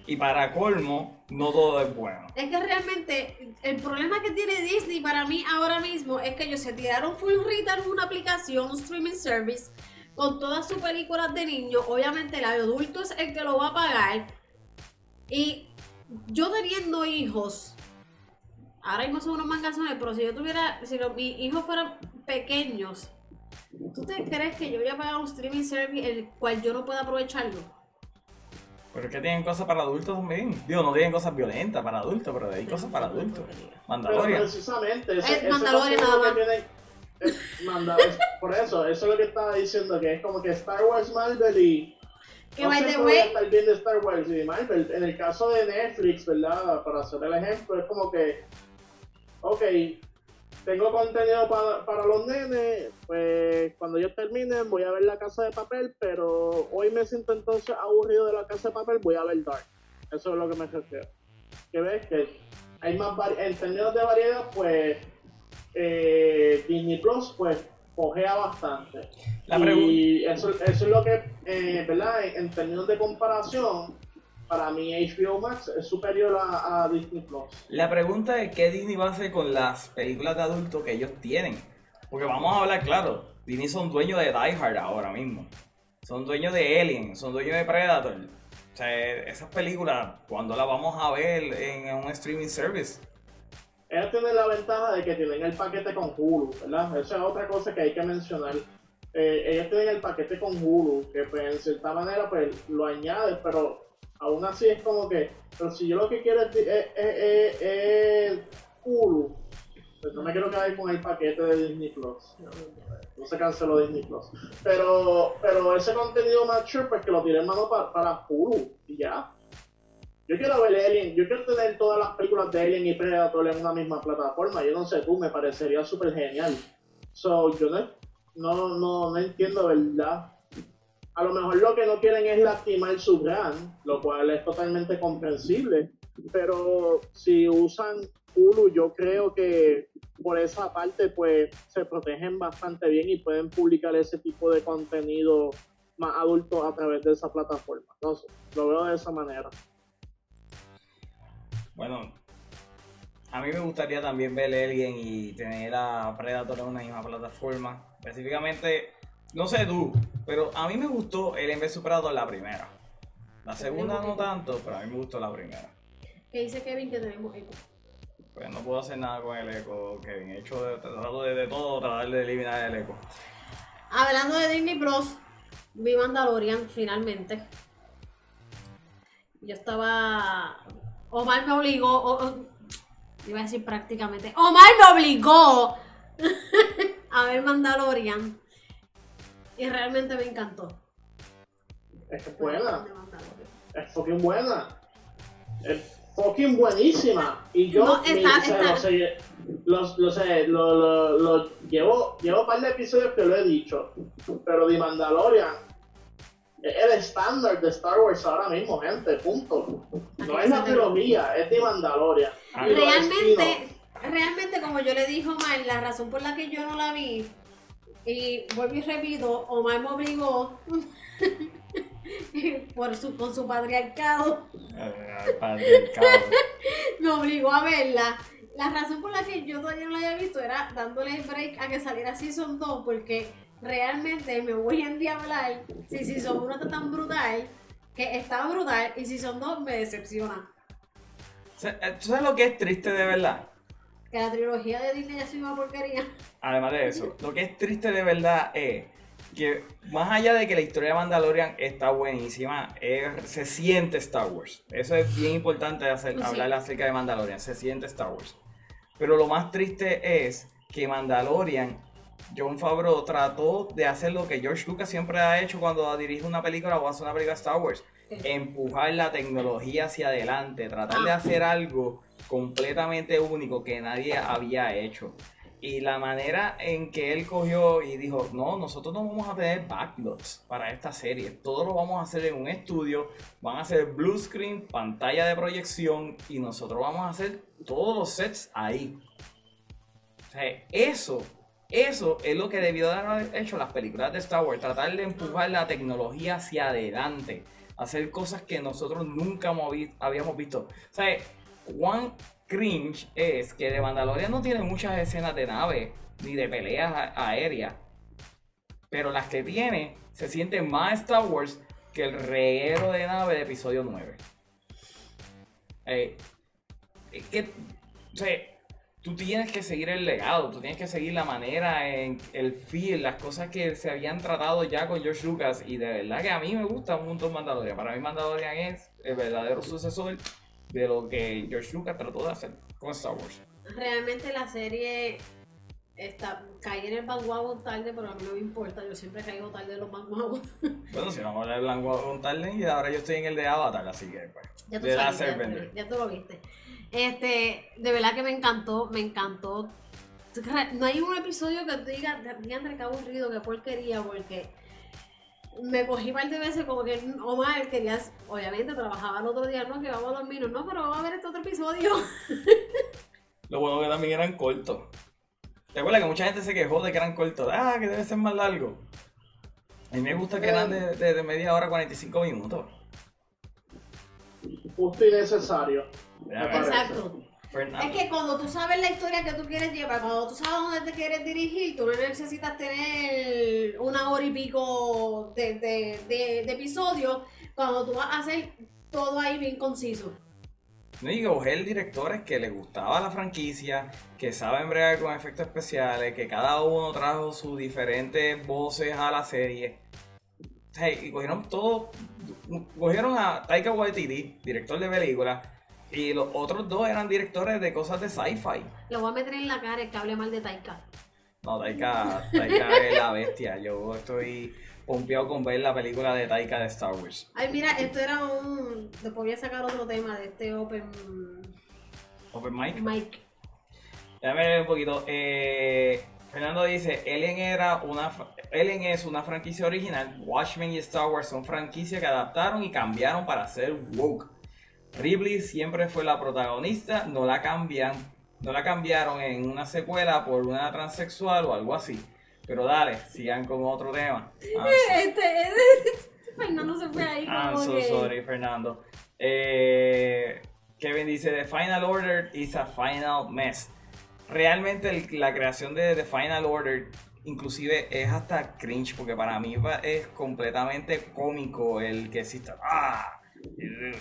y para colmo, no todo es bueno. Es que realmente el problema que tiene Disney para mí ahora mismo es que ellos se tiraron full rita en una aplicación, un streaming service, con todas sus películas de niños. Obviamente el adulto es el que lo va a pagar. Y yo teniendo hijos, ahora mismo son unos mangazones, pero si yo tuviera, si los, mis hijos fueran pequeños, ¿tú te crees que yo voy a pagar un streaming service el cual yo no pueda aprovecharlo? Pero es que tienen cosas para adultos también. Digo, no tienen cosas violentas para adultos, pero hay cosas para adultos. Pero Mandalorian. precisamente, ese, Es Mandalorian nada tienen- es manda- es- por eso, eso es lo que estaba diciendo, que es como que Star Wars, Marvel y... Que no by the way, estar bien de Star Wars y de Marvel. En el caso de Netflix, ¿verdad? Para hacer el ejemplo, es como que, ok, tengo contenido para, para los nenes, pues cuando ellos terminen voy a ver La Casa de Papel, pero hoy me siento entonces aburrido de La Casa de Papel, voy a ver Dark. Eso es lo que me refiero. Que ves que hay más en términos de variedad, pues eh, Disney Plus, pues cogea bastante. La. Y eso, eso es lo que, eh, ¿verdad? En, en términos de comparación, para mí HBO Max es superior a, a Disney Plus. La pregunta es qué Disney va a hacer con las películas de adultos que ellos tienen. Porque vamos a hablar claro, Disney son dueños de Die Hard ahora mismo. Son dueños de Alien, son dueños de Predator. O sea, esas películas, ¿cuándo las vamos a ver en un streaming service? Ellos tienen la ventaja de que tienen el paquete con Hulu, ¿verdad? Esa es otra cosa que hay que mencionar. Eh, ellos tienen el paquete con Hulu, que pues en cierta manera pues lo añades, pero aún así es como que, pero si yo lo que quiero es, es- es- es- Hulu, pues no me quiero quedar con el paquete de Disney Plus. No se canceló Disney Plus. Pero, pero ese contenido mature, pues que lo tire en mano pa- para Hulu y ya. Yo quiero ver Alien, yo quiero tener todas las películas de Alien y Predator en una misma plataforma. Yo no sé tú, me parecería súper genial. So, yo no, no, no, no entiendo, ¿verdad? A lo mejor lo que no quieren es lastimar su brand, lo cual es totalmente comprensible. Pero si usan Hulu, yo creo que por esa parte, pues se protegen bastante bien y pueden publicar ese tipo de contenido más adulto a través de esa plataforma. No sé, lo veo de esa manera. Bueno, a mí me gustaría también ver Alien y tener a Predator en una misma plataforma. Específicamente, no sé tú, pero a mí me gustó Alien vs Predator la primera. La segunda no tanto, pero a mí me gustó la primera. que dice Kevin que tenemos eco. Pues no puedo hacer nada con el eco, Kevin. He hecho de, tratado de, de todo, tratar de eliminar el eco. Hablando de Disney Plus, vi Mandalorian finalmente. Yo estaba. Omar me obligó. o- o- iba a decir prácticamente. Omar me obligó a ver Mandalorian. Y realmente me encantó. Es que es buena. De Mandalorian. Es fucking buena. Es fucking buenísima. Y yo No, mi- está- o sea, está- lo sé, lo- sé, lo- lo- lo- llevo, llevo un par de episodios que lo he dicho. Pero The Mandalorian es el estándar de Star Wars ahora mismo, gente. Punto. No es la trilogía, es The Mandalorian. Ah, Realmente, realmente, como yo le dije Omar, la razón por la que yo no la vi, y vuelvo y repito, Omar me obligó por su, con su patriarcado, Eh, patriarcado. me obligó a verla. La razón por la que yo todavía no la había visto era dándole break a que saliera Season 2, porque realmente me voy a endiablar si Season 1 está tan brutal, que está brutal, y Season 2 me decepciona. Eh, ¿Tú sabes lo que es triste de verdad? Que la trilogía de Disney ya sido una porquería. Además de eso, lo que es triste de verdad es que más allá de que la historia de Mandalorian está buenísima, es- se siente Star Wars. Eso es bien importante hacer, Pues sí. hablar acerca de Mandalorian, se siente Star Wars. Pero lo más triste es que Mandalorian, John Favreau trató de hacer lo que George Lucas siempre ha hecho cuando dirige una película o hace una película de Star Wars. Empujar la tecnología hacia adelante, tratar de Ah. hacer algo completamente único que nadie había hecho. Y la manera en que él cogió y dijo, no, nosotros no vamos a tener backlots para esta serie. Todo lo vamos a hacer en un estudio. Van a ser blue screen, pantalla de proyección y nosotros vamos a hacer todos los sets ahí. O sea, eso, eso es lo que debió de haber hecho las películas de Star Wars. Tratar de empujar la tecnología hacia adelante. Hacer cosas que nosotros nunca habíamos visto. O sea, cuán cringe es que de Mandalorian no tiene muchas escenas de nave ni de peleas aéreas. Pero las que tiene se sienten más Star Wars que el reguero de nave de episodio 9. Eh, que, o sea, tú tienes que seguir el legado, tú tienes que seguir la manera, en el feel, las cosas que se habían tratado ya con George Lucas. Y de verdad que a mí me gusta un montón Mandalorian. Para mí Mandalorian es el verdadero sucesor de lo que George Lucas trató de hacer con Star Wars. Realmente la serie está, caí en el bandwagon tarde, pero a mí no me importa. Yo siempre caigo tarde en los bandwagon. Bueno, si vamos a hablar de Blanco con Tarlen y ahora yo estoy en el de Avatar, así que pues. Ya tú de sabes, Last ya, ya tú lo viste. Este, de verdad que me encantó, me encantó. No hay un episodio que tú digas, diantre, qué aburrido, qué porquería, porque me cogí un par de veces como que Omar querías, obviamente trabajaba el otro día, no, que vamos a dormir, no, pero vamos a ver este otro episodio. Lo bueno que también eran cortos. ¿Te acuerdas que mucha gente se quejó de que eran cortos? Ah, que debe ser más largo. A mí me gusta que eran de, de- de media hora 45 minutos. Justo y necesario. Exacto. Es que cuando tú sabes la historia que tú quieres llevar, cuando tú sabes dónde te quieres dirigir, tú no necesitas tener una hora y pico de, de, de, de episodio cuando tú vas a hacer todo ahí bien conciso. No, y coger directores que les gustaba la franquicia, que saben bregar con efectos especiales, que cada uno trajo sus diferentes voces a la serie. Y cogieron todo, cogieron a Taika Waititi, director de películas, y los otros dos eran directores de cosas de sci-fi. Lo voy a meter en la cara el que hable mal de Taika. No, Taika, Taika es la bestia. Yo estoy pompeado con ver la película de Taika de Star Wars. Ay, mira, esto era un. Después voy a sacar otro tema de este Open Open Mic. Mic. Déjame ver un poquito. Eh, Fernando dice, Alien era una Alien es una franquicia original. Watchmen y Star Wars son franquicias que adaptaron y cambiaron para ser woke. Ripley siempre fue la protagonista, no la cambian, no la cambiaron en una secuela por una transexual o algo así. Pero dale, sigan con otro tema. Ah. Este, este- Fernando se fue ahí I'm como so que- sorry, Fernando. Eh, Kevin dice: The Final Order is a final mess. Realmente el- la creación de The Final Order, inclusive, es hasta cringe, porque para mí es completamente cómico el que exista. ¡Ah!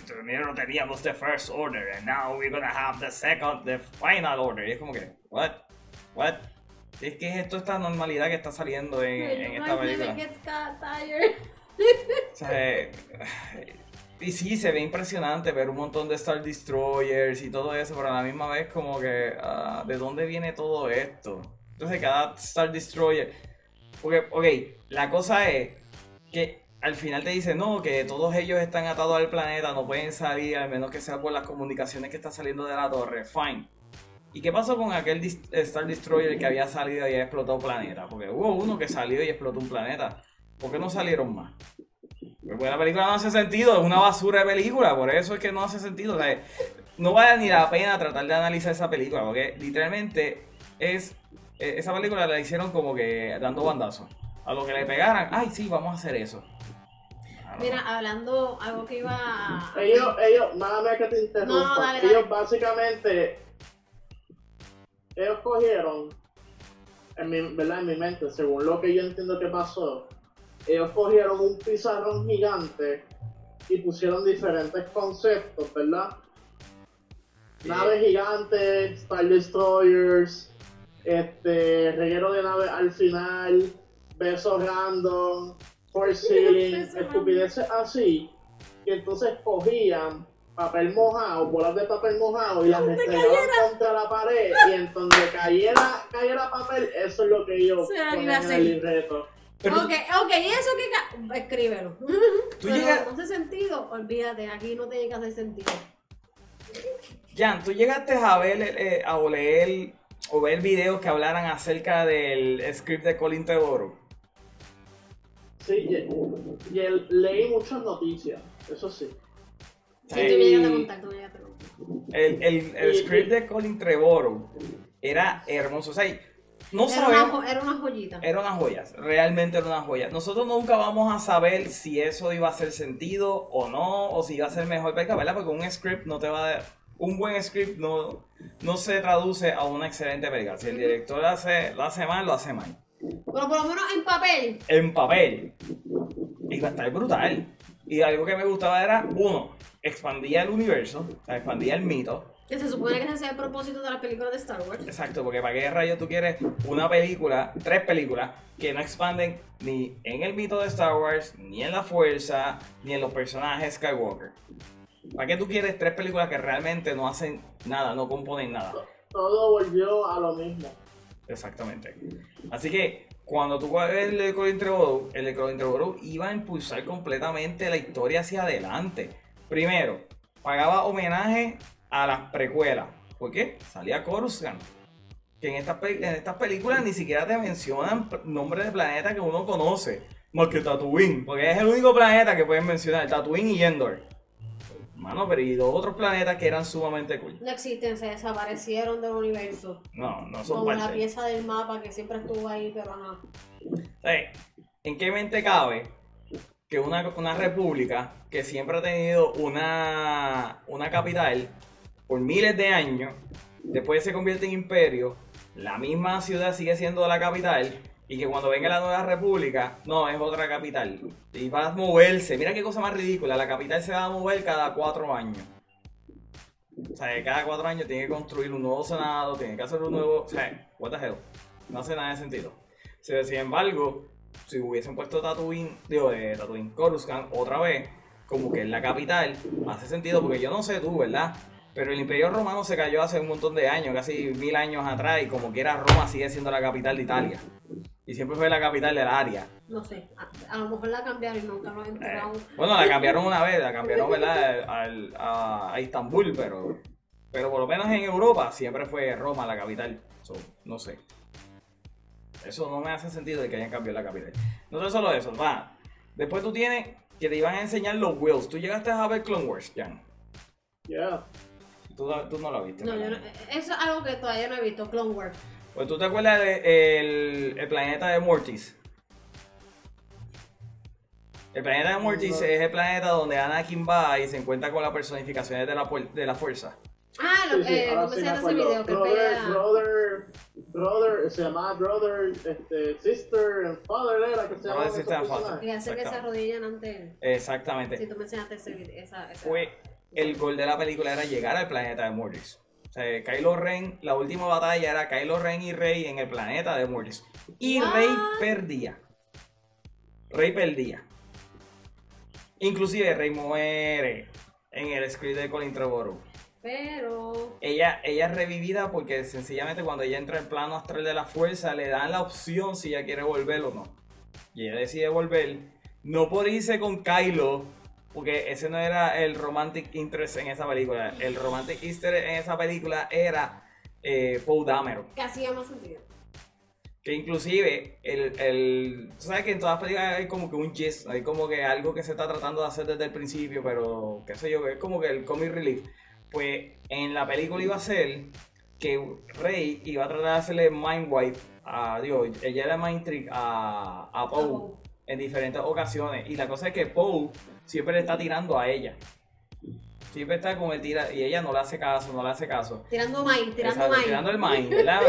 primero teníamos the first order and now we're gonna have the second, the final order. Y es como que, what? What? Es que es esto esta normalidad que está saliendo en, en esta película. O sea, y sí, se ve impresionante ver un montón de Star Destroyers y todo eso, pero a la misma vez como que, ah, ¿de dónde viene todo esto? Entonces cada Star Destroyer... Porque, ok, la cosa es que al final te dice, no, que todos ellos están atados al planeta, no pueden salir, al menos que sea por las comunicaciones que están saliendo de la torre, fine. ¿Y qué pasó con aquel dis- Star Destroyer que había salido y había explotado planeta? Porque hubo uno que salió y explotó un planeta. ¿Por qué no salieron más? Porque la película no hace sentido, es una basura de película, por eso es que no hace sentido. O sea, no vale ni la pena tratar de analizar esa película, porque literalmente es. eh, Esa película la hicieron como que dando bandazos. A lo que le pegaran, ay, sí, vamos a hacer eso. Mira, hablando algo que iba a... Ellos, ellos, nada más que te interrumpa. No, no, dale, dale. ellos básicamente, ellos cogieron, en mi, ¿verdad? en mi mente, según lo que yo entiendo que pasó, ellos cogieron un pizarrón gigante y pusieron diferentes conceptos, ¿verdad? Sí. Naves gigantes, Star Destroyers, este, reguero de naves al final, besos random, force ceiling, estupideces así. Y entonces cogían papel mojado, bolas de papel mojado y las estrellaban contra la pared y en donde cayera, cayera papel, eso es lo que ellos Sí, ahí ponen va a en el libreto. Pero ok, ok, ¿y eso qué? ca- Escríbelo. tú Pero llegas, no hace sentido, olvídate, aquí no tiene que hacer sentido. Jan, tú llegaste a ver, eh, a leer o ver videos que hablaran acerca del script de Colin Trevorrow. Sí, y, y el- leí muchas noticias, eso sí. Sí, tú a contar, tú a contar. El, el, el script de Colin Trevorrow era hermoso. O sea, no Era una, sabemos. jo- era una joyita. Era una joya, realmente era una joya. Nosotros nunca vamos a saber si eso iba a hacer sentido o no, o si iba a ser mejor película, ¿verdad? Porque un script no te va a dar. Un buen script no, no se traduce a una excelente película. Si el director lo hace, lo hace mal, lo hace mal. Pero por lo menos en papel. En papel, iba a estar brutal. Y algo que me gustaba era, uno, expandía el universo, o sea, expandía el mito. Que se supone que ese es el propósito de las películas de Star Wars. Exacto, porque para qué rayos tú quieres una película, tres películas, que no expanden ni en el mito de Star Wars, ni en la fuerza, ni en los personajes Skywalker. ¿Para qué tú quieres tres películas que realmente no hacen nada, no componen nada? Todo volvió a lo mismo. Exactamente. Así que cuando tú ves el de Colin Trevorrow, el de Colin Trevorrow iba a impulsar completamente la historia hacia adelante. Primero, pagaba homenaje a las precuelas. ¿Por qué? Salía Coruscant. Que en estas, en estas películas ni siquiera te mencionan nombres de planetas que uno conoce. Más que Tatooine. Porque es el único planeta que pueden mencionar. Tatooine y Endor. Mano, pero y los otros planetas que eran sumamente cool. No existen, se desaparecieron del universo. No, no son Como la pieza del mapa que siempre estuvo ahí, pero ajá. Eh, ¿En qué mente cabe que una, una república que siempre ha tenido una, una capital por miles de años, después se convierte en imperio, la misma ciudad sigue siendo la capital y que cuando venga la nueva república, no, es otra capital. Y va a moverse, mira qué cosa más ridícula, la capital se va a mover cada cuatro años. O sea, cada cuatro años tiene que construir un nuevo senado, tiene que hacer un nuevo... O sea, what the hell. No hace nada de sentido. Si- Sin embargo, si hubiesen puesto Tatooine, digo, de Tatooine Coruscant otra vez, como que en la capital, hace sentido, porque yo no sé tú, ¿verdad? Pero el Imperio Romano se cayó hace un montón de años, casi mil años atrás, y como quiera Roma sigue siendo la capital de Italia. Y siempre fue la capital del área. No sé. A, a lo mejor la cambiaron y nunca nos Eh, enteramos. bueno, la cambiaron una vez, la cambiaron, ¿verdad? Al- a, a Istambul, pero, pero por lo menos en Europa siempre fue Roma la capital. So, no sé. Eso no me hace sentido de que hayan cambiado la capital. No es solo eso, va. Después tú tienes que te iban a enseñar los wheels. Tú llegaste a ver Clone Wars, Jan. Yeah. Tú, tú no lo viste. No, yo no, eso es algo que todavía no he visto, Clone Wars. Pues tú te acuerdas del el planeta de Mortis. El planeta de Mortis No. es el planeta donde Anakin va y se encuentra con las personificaciones de la, de la fuerza. Ah, lo, Sí, sí, eh, ahora ¿cómo sí se me llama ese video? Que brother, pelea. brother, Brother, se llamaba Brother, este, Sister and Father era que se llamaba. Brother, Sister and Father. Y hace que se arrodillan ante Exactamente. Si tú me enseñaste ese video, esa, esa. Fue el gol de la película era llegar al planeta de Mortis. O sea, Kylo Ren, la última batalla era Kylo Ren y Rey en el planeta de Mortis. Y? Rey perdía. Rey perdía. Inclusive Rey muere en el script de Colin Trevorrow. Pero. Ella, ella es revivida porque sencillamente cuando ella entra en plano astral de la fuerza le dan la opción si ella quiere volver o no. Y ella decide volver. No por irse con Kylo, porque ese no era el romantic interest en esa película. El romantic interest en esa película era eh, Poe Dameron. Que hacía más sentido. Que inclusive, el, el, tú sabes que en todas las películas hay como que un gist, hay como que algo que se está tratando de hacer desde el principio, pero qué sé yo, es como que el comic relief. Pues en la película iba a ser que Rey iba a tratar de hacerle mind wipe a, digo, ella era mind trick a, a Poe. en diferentes ocasiones. Y la cosa es que Poe siempre le está tirando a ella. Siempre está con el tira y ella no le hace caso, no le hace caso. Tirando maíz, tirando Exacto, maíz. tirando el maíz, ¿verdad?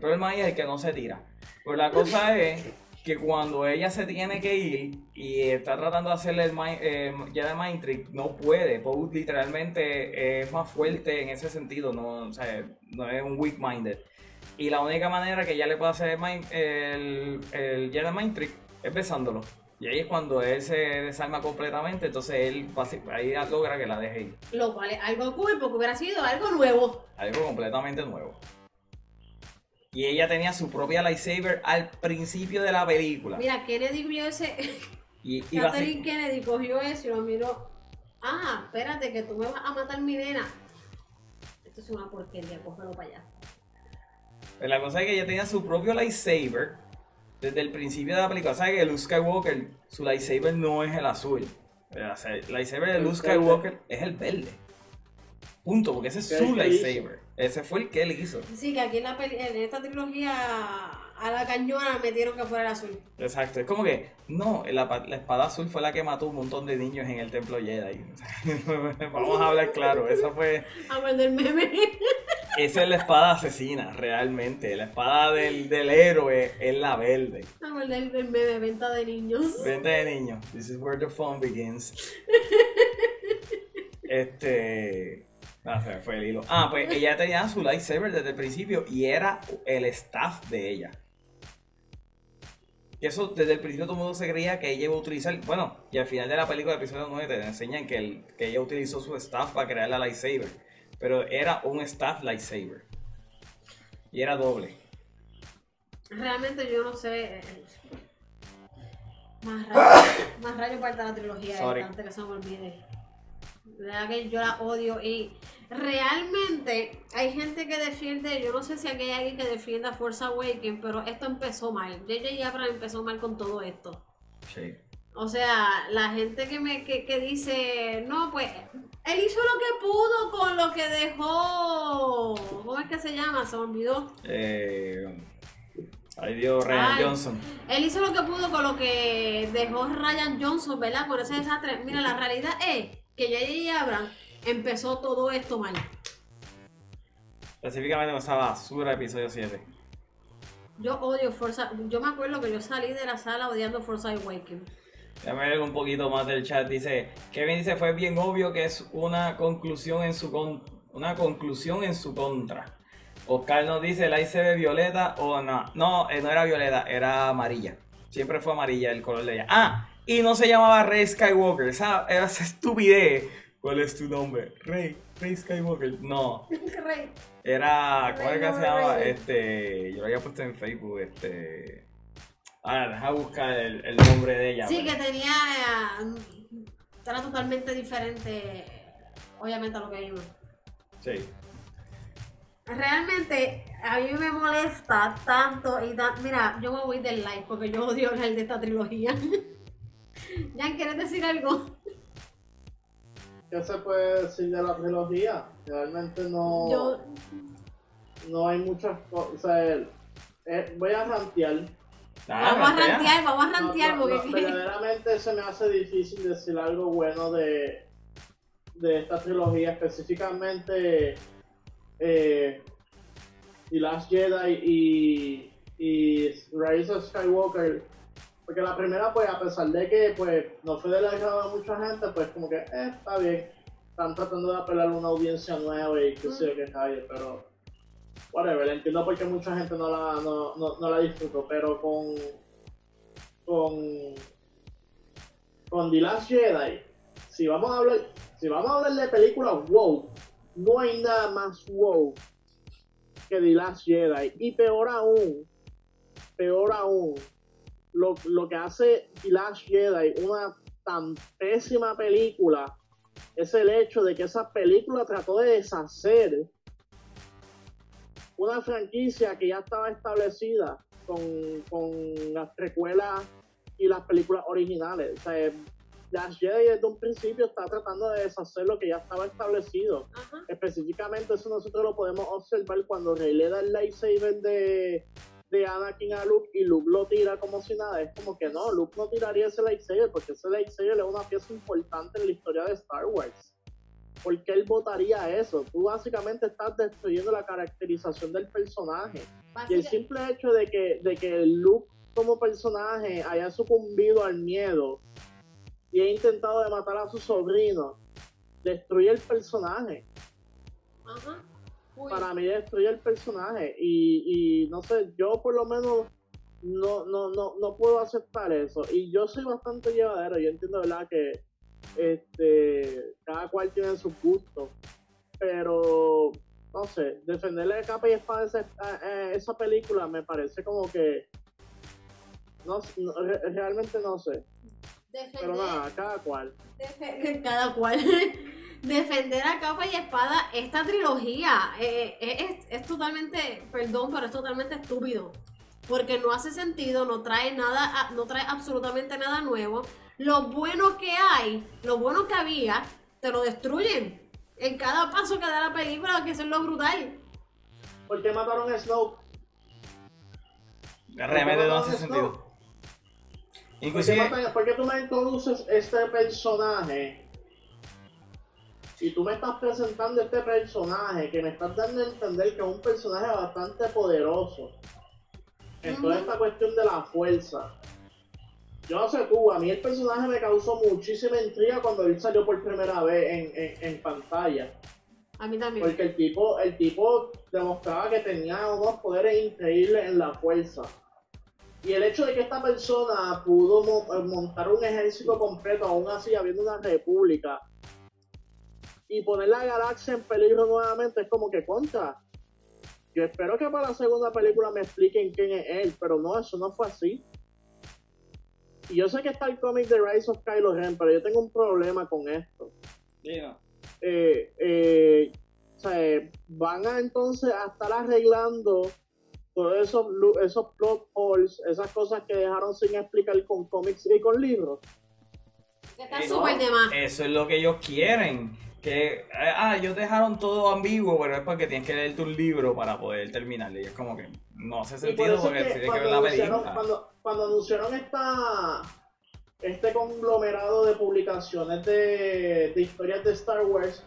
Pero el maíz es el que no se tira. Pues la cosa es que cuando ella se tiene que ir y está tratando de hacerle el mind, eh, ya de mind trick, no puede. Poe literalmente es más fuerte en ese sentido, no, o sea, no es un weak minded. Y la única manera que ella le puede hacer el, mind, el, el Jedi Mind Trick es besándolo. Y ahí es cuando él se desarma completamente, entonces él ahí logra que la deje ir. Lo cual es algo cool porque hubiera sido algo nuevo. Algo completamente nuevo. Y ella tenía su propia lightsaber al principio de la película. Mira, Kennedy vio ese. Y, Catherine Kennedy cogió eso y lo miró. Ah, espérate, que tú me vas a matar mi nena. Esto es una porquería, cógelo para allá. Pues la cosa es que ella tenía su propio lightsaber desde el principio de la película. ¿Sabes que Luke Skywalker, su lightsaber no es el azul? El lightsaber de Luke. Skywalker es el verde. Punto, porque ese es ¿Qué su lightsaber. Ese fue el que él hizo. Sí, que aquí en, la peli- en esta trilogía a la cañona metieron que fuera el azul. Exacto, es como que, no, la, pa- la espada azul fue la que mató un montón de niños en el templo Jedi. Vamos a hablar claro, esa fue, A ver del meme. esa es la espada asesina, realmente. La espada del, del héroe es la verde. A ver del, meme, venta de niños. Vente de niño. This is where the fun begins. Este. No, se me fue el hilo. Ah, pues ella tenía su lightsaber desde el principio y era el staff de ella. Y eso desde el principio todo el mundo se creía que ella iba a utilizar. Bueno, y al final de la película, episodio 9, te enseñan que, el- que ella utilizó su staff para crear la lightsaber. Pero era un staff lightsaber. Y era doble. Realmente yo no sé. eh, Más rayo, más rayo para la trilogía Sorry. antes que se me olvide. Verdad que yo la odio y realmente hay gente que defiende, yo no sé si aquí hay alguien que defienda Force Awakens, pero esto empezó mal. J.J. Abrams empezó mal con todo esto. Sí. O sea, la gente que me que, que dice, no, pues él hizo lo que pudo con lo que dejó. ¿Cómo es que se llama? Se me olvidó. Eh, ahí dio Ryan Ay. Johnson. Él hizo lo que pudo con lo que dejó Ryan Johnson, ¿verdad? Con ese desastre. Mira, la realidad es que J.J. Abrams empezó todo esto mal. Específicamente con esa basura de episodio 7. Yo odio Forza. Yo me acuerdo que yo salí de la sala odiando Forza Awakens. Déjame ver un poquito más del chat. Dice, Kevin dice, fue bien obvio que es una conclusión en su con- una conclusión en su contra. Oscar nos dice, la ve violeta o no. No, eh, no era violeta, era amarilla. Siempre fue amarilla el color de ella. Ah, y no se llamaba Rey Skywalker. Esa, era esa estupidez. ¿Cuál es tu nombre? Rey, Rey Skywalker. No, Rey. era, ¿cómo es que se no, llama? Rey. Este, yo lo había puesto en Facebook, este... Ahora, deja buscar el, el nombre de ella. Sí, pero- que tenía. eh, Era totalmente diferente, obviamente, a lo que vimos. Sí. Realmente, a mí me molesta tanto y tan- Mira, yo me voy del live porque yo odio hablar de esta trilogía. Jan, ¿quieres decir algo? ¿Qué se puede decir de la trilogía? Realmente no, Yo. no hay muchas cosas. O sea, eh, voy a rantear. Ah, vamos a rantea. rantear, vamos a rantear no, no, porque. verdaderamente se me hace difícil decir algo bueno de, de esta trilogía, específicamente. eh, The Last Jedi y, y Rise of Skywalker. Porque la primera, pues, a pesar de que pues no fue del agrado de mucha gente, pues como que, eh, está bien. Están tratando de apelar a una audiencia nueva y qué sé yo qué hay, pero whatever, entiendo por qué mucha gente no la, no, no, no la disfrutó, pero con con con The Last Jedi, si vamos a hablar, si vamos a hablar de películas wow, no hay nada más wow que The Last Jedi. Y peor aún, peor aún, lo, lo que hace The Last Jedi una tan pésima película es el hecho de que esa película trató de deshacer una franquicia que ya estaba establecida con, con las precuelas y las películas originales. O sea, Last Jedi desde un principio está tratando de deshacer lo que ya estaba establecido. Ajá. Específicamente eso nosotros lo podemos observar cuando Rey le da el lightsaber de, de Anakin a Luke y Luke lo tira como si nada. Es como que no, Luke no tiraría ese lightsaber porque ese lightsaber es una pieza importante en la historia de Star Wars. ¿Por qué él votaría eso? Tú básicamente estás destruyendo la caracterización del personaje. Y el simple hecho de que, de que Luke como personaje haya sucumbido al miedo y ha intentado de matar a su sobrino, destruye el personaje. Ajá. Uy, Para mí destruye el personaje. Y, y no sé, yo por lo menos no, no, no, no puedo aceptar eso. Y yo soy bastante llevadero. Yo entiendo, ¿verdad? Que este cada cual tiene sus gustos. Pero, no sé, defenderle de capa y espada esa, a- a esa película me parece como que. No, no, re- realmente no sé. Pero nada, cada cual. cada cual. Defender a capa y espada esta trilogía eh, es, es totalmente, perdón, pero es totalmente estúpido. Porque no hace sentido, no trae nada, no trae absolutamente nada nuevo. Lo bueno que hay, lo bueno que había, te lo destruyen. En cada paso que da la película, que eso es lo brutal. ¿Por qué mataron a Snoke? Realmente no hace sentido. ¿Por qué, matan- por qué tú me introduces este personaje? Y tú me estás presentando este personaje que me estás dando a entender que es un personaje bastante poderoso. En toda esta cuestión de la fuerza. Yo no sé tú, a mí el personaje me causó muchísima intriga cuando él salió por primera vez en, en- en pantalla. A mí también. Porque el tipo, el tipo demostraba que tenía unos poderes increíbles en la fuerza. Y el hecho de que esta persona pudo mo- montar un ejército completo, aún así habiendo una república, y poner la galaxia en peligro nuevamente, es como que contra. Yo espero que para la segunda película me expliquen quién es él, pero no, eso no fue así. Y yo sé que está el cómic de Rise of Kylo Ren, pero yo tengo un problema con esto eh, eh, o sea, eh, van a entonces a estar arreglando todos esos, esos plot holes, esas cosas que dejaron sin explicar con cómics y con libros. Está Eh, súper no. de más. eso es lo que ellos quieren. Que, eh, ah, ellos dejaron todo ambiguo, pero es porque tienes que leerte un libro para poder terminarlo. Y es como que no hace por sentido porque es que tienes que ver la película. cuando, cuando anunciaron esta, este conglomerado de publicaciones de, de historias de Star Wars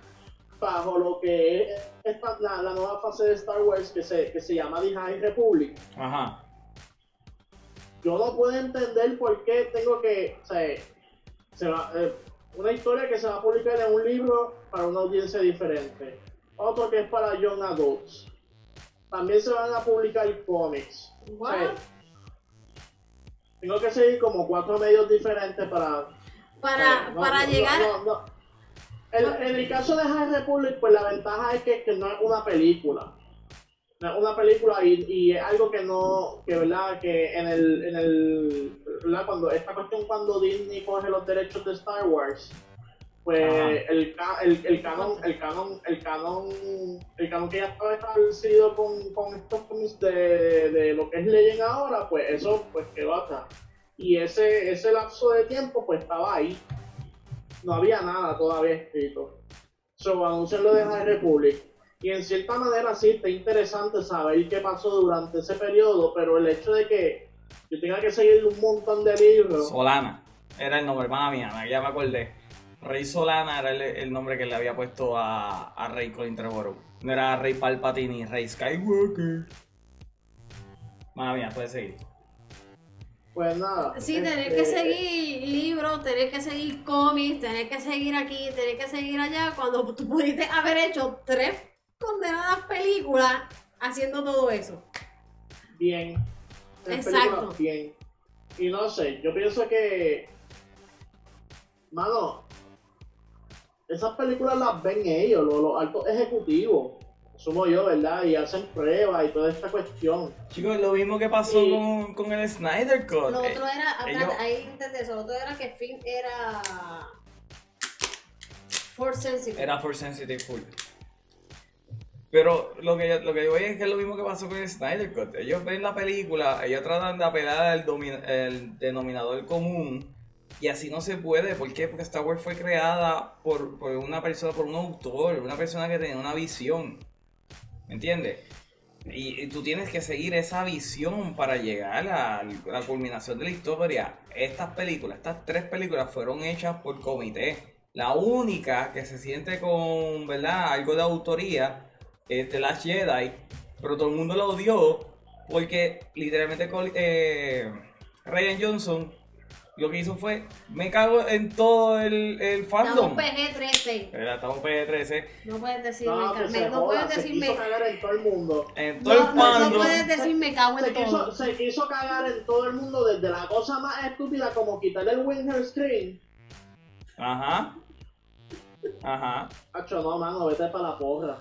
bajo lo que es esta- la, la nueva fase de Star Wars que se, que se llama The High Republic, Ajá. yo no puedo entender por qué tengo que, o sea, se va, eh, una historia que se va a publicar en un libro para una audiencia diferente, otro que es para young adults. También se van a publicar cómics. What? Tengo que seguir como cuatro medios diferentes para Para, eh, no, para no, llegar. no, no. En, en el caso de High Republic, pues la ventaja es que, que no es una película. No es una película y, y es algo que no, que verdad, que en el, en el, ¿verdad? Cuando, esta cuestión cuando Disney coge los derechos de Star Wars, pues el, el, el canon, el canon, el canon, el canon que ya estaba establecido con, con estos cómics de, de lo que es Legend ahora, pues eso pues quedó atrás. Y ese, ese lapso de tiempo pues estaba ahí no había nada todavía escrito. So, anuncian lo de High Republic. Y en cierta manera sí, está interesante saber qué pasó durante ese periodo, pero el hecho de que yo tenga que seguir un montón de libros, Solana. Era el nombre, hermana mía, ya me acordé. Rey Solana era el, el nombre que le había puesto a, a Rey Colin Trevorrow. No era Rey Palpatine ni Rey Skywalker. Mala mía, puedes seguir. Pues nada. Sí, tener este, que seguir libros, tener que seguir cómics, tener que seguir aquí, tener que seguir allá, cuando tú pudiste haber hecho tres condenadas películas haciendo todo eso. Bien. Exacto. películas Bien. Y no sé, yo pienso que. Mano, esas películas las ven ellos, los, los altos ejecutivos. Sumo yo, ¿verdad? Y hacen pruebas y toda esta cuestión. Chicos, lo mismo que pasó con, con el Snyder Cut. Lo Eh, otro era, espérate, ellos- ahí entendí eso, lo otro era que Finn era Force sensitive. Era for sensitive full. Pero lo que, yo- lo que yo voy es que es lo mismo que pasó con el Snyder. Ellos ven la película, ellos tratan de apelar al el denominador común. Y así no se puede. ¿Por qué? Porque Star Wars fue creada por, por una persona, por un autor, una persona que tenía una visión. ¿Me entiendes? Y, y tú tienes que seguir esa visión para llegar a la culminación de la historia. Estas películas, estas tres películas fueron hechas por comité. La única que se siente con, ¿verdad? Algo de autoría es The Last Jedi. Pero todo el mundo lo odió porque literalmente eh, Ryan Johnson lo que hizo fue, me cago en todo el, el Estamos fandom. PG-13. Era, Estamos PG-13. No puedes decir, No, me, se me- no joda, puedes se decir, quiso me, cagar en todo el mundo. En todo el no, no, no fandom. puedes decir me cago Se en quiso, todo. se quiso cagar en todo el mundo desde la cosa más estúpida como quitarle el winter screen. Ajá. Ajá. Hacho, no, mano, vete para la porra.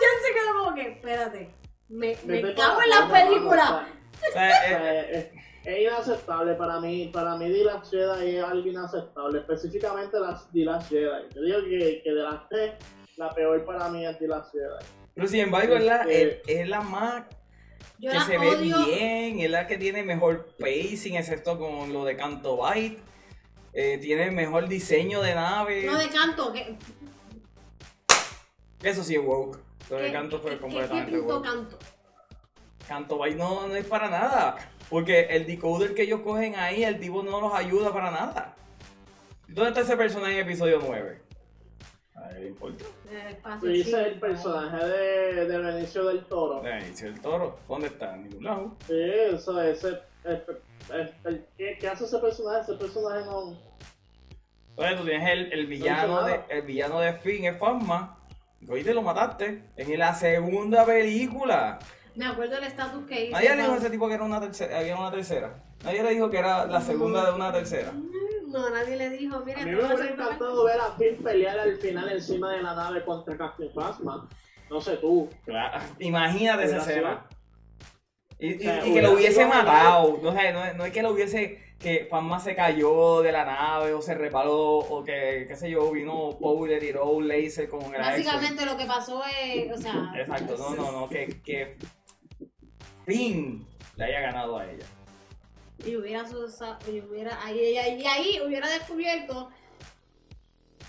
Ya se quedó como que, espérate, me, me Vete cago en la película. sea, es, inaceptable para mí. Para mí, The Last Jedi es algo inaceptable. Específicamente las The Last Jedi. Yo digo que, que de las tres, la peor para mí es The Last Jedi. pero sin embargo, es la, es, Este- es la más Yo que la se ve bien, es la que tiene mejor pacing, excepto con lo de Canto Byte. Eh, tiene mejor diseño de nave. No de canto, que, Eso sí es woke. De que- Canto fue completamente pinto woke. canto. Canto no, no es para nada. Porque el decoder que ellos cogen ahí, el tipo no los ayuda para nada. ¿Dónde está ese personaje en episodio 9? A nadie le importa. Eh, espacio Tú dices chico. el personaje de, de Benicio del Toro. Benicio el toro. ¿Dónde está? En ningún lado. Sí, eso, ese. el- el- el- ¿qué, ¿Qué hace ese personaje? Ese personaje no. Entonces tú tienes el, el villano de el villano de Finn es Fasma. Que hoy te lo mataste. En la segunda película. Me acuerdo del estatus que hizo. Nadie le dijo a ese tipo que era una tercera, había una tercera. Nadie le dijo que era la segunda de una tercera. No, nadie le dijo, mira, A mí me hubiera encantado ver a Finn pelear al final encima de la nave contra Captain Phasma. No sé tú. Claro, Imagínate esa escena. Y, que lo hubiese matado. No, sé, no, es- no es que lo hubiese. Que Fasma se cayó de la nave o se reparó o que, qué sé yo, vino Poe y le tiró un laser con el. Básicamente lo que pasó es, o sea... Exacto, no, no, no, que, que Finn le haya ganado a ella. Y hubiera, y hubiera ahí, y ahí hubiera descubierto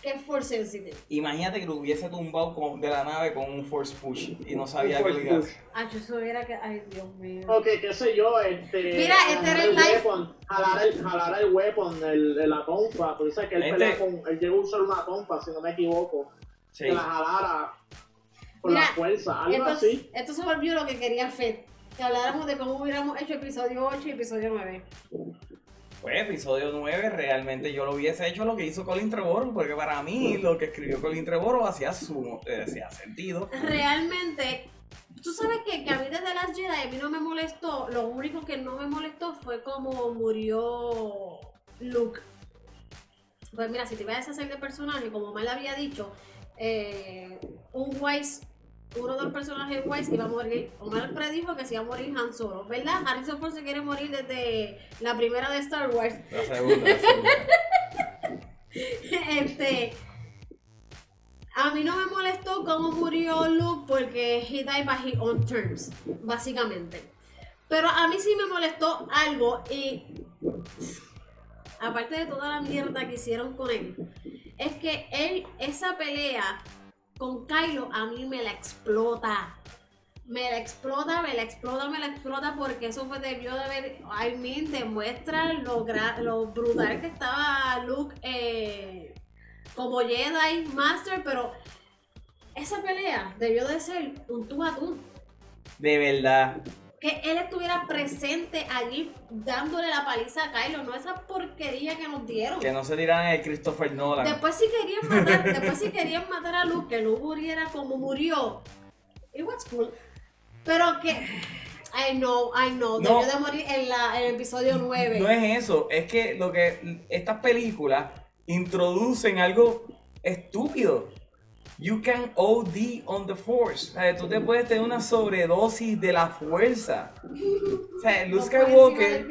que es force sensitive. Imagínate que lo hubiese tumbado con- de la nave con un force push y no sabía push. hacer. Ah, eso hubiera que... Ay, Dios mío. Ok, qué sé yo, este. Mira, este era el live. weapon, jalar el, jalar el weapon, el, el- la tonfa. Por eso es que él Este- pelea con. Él llegó a usar una tonfa, si no me equivoco. Sí. Que la jalara con Mira, la fuerza, algo Esto, así. esto se volvió lo que quería Fed. Que habláramos de cómo hubiéramos hecho episodio 8 y episodio 9. Pues episodio 9 realmente yo lo hubiese hecho lo que hizo Colin Trevorrow, porque para mí lo que escribió Colin Trevorrow hacía, su, eh, hacía sentido. Realmente, tú sabes que, que a mí desde las Jedi a mí no me molestó. Lo único que no me molestó fue como murió Luke. Pues mira, si te ibas a deshacer de personaje, como mal había dicho, eh, un Wise, uno de los personajes Wise iba a morir. Omar predijo que se iba a morir Han Solo, ¿verdad? Harrison Ford se quiere morir desde la primera de Star Wars. La segunda, la segunda. este. A mí no me molestó cómo murió Luke porque he died by his own terms, básicamente. Pero a mí sí me molestó algo y. Aparte de toda la mierda que hicieron con él, es que él, esa pelea con Kylo, a mí me la explota. Me la explota, me la explota, me la explota porque eso fue debió de haber. I mean, demuestra lo, lo brutal que estaba Luke eh, como Jedi Master, pero esa pelea debió de ser un tú a tú. De verdad. Que él estuviera presente allí dándole la paliza a Kylo, no esa porquería que nos dieron. Que no se tiran el Christopher Nolan. Después si querían matar, después si querían matar a Luke, que Luke muriera como murió. It was cool. Pero que I know, I know, No. debió de morir en, la, en el episodio 9. No es eso, es que lo que estas películas introducen algo estúpido. You can OD on the force. O sea, tú te puedes tener una sobredosis de la fuerza. O sea, Luke Skywalker,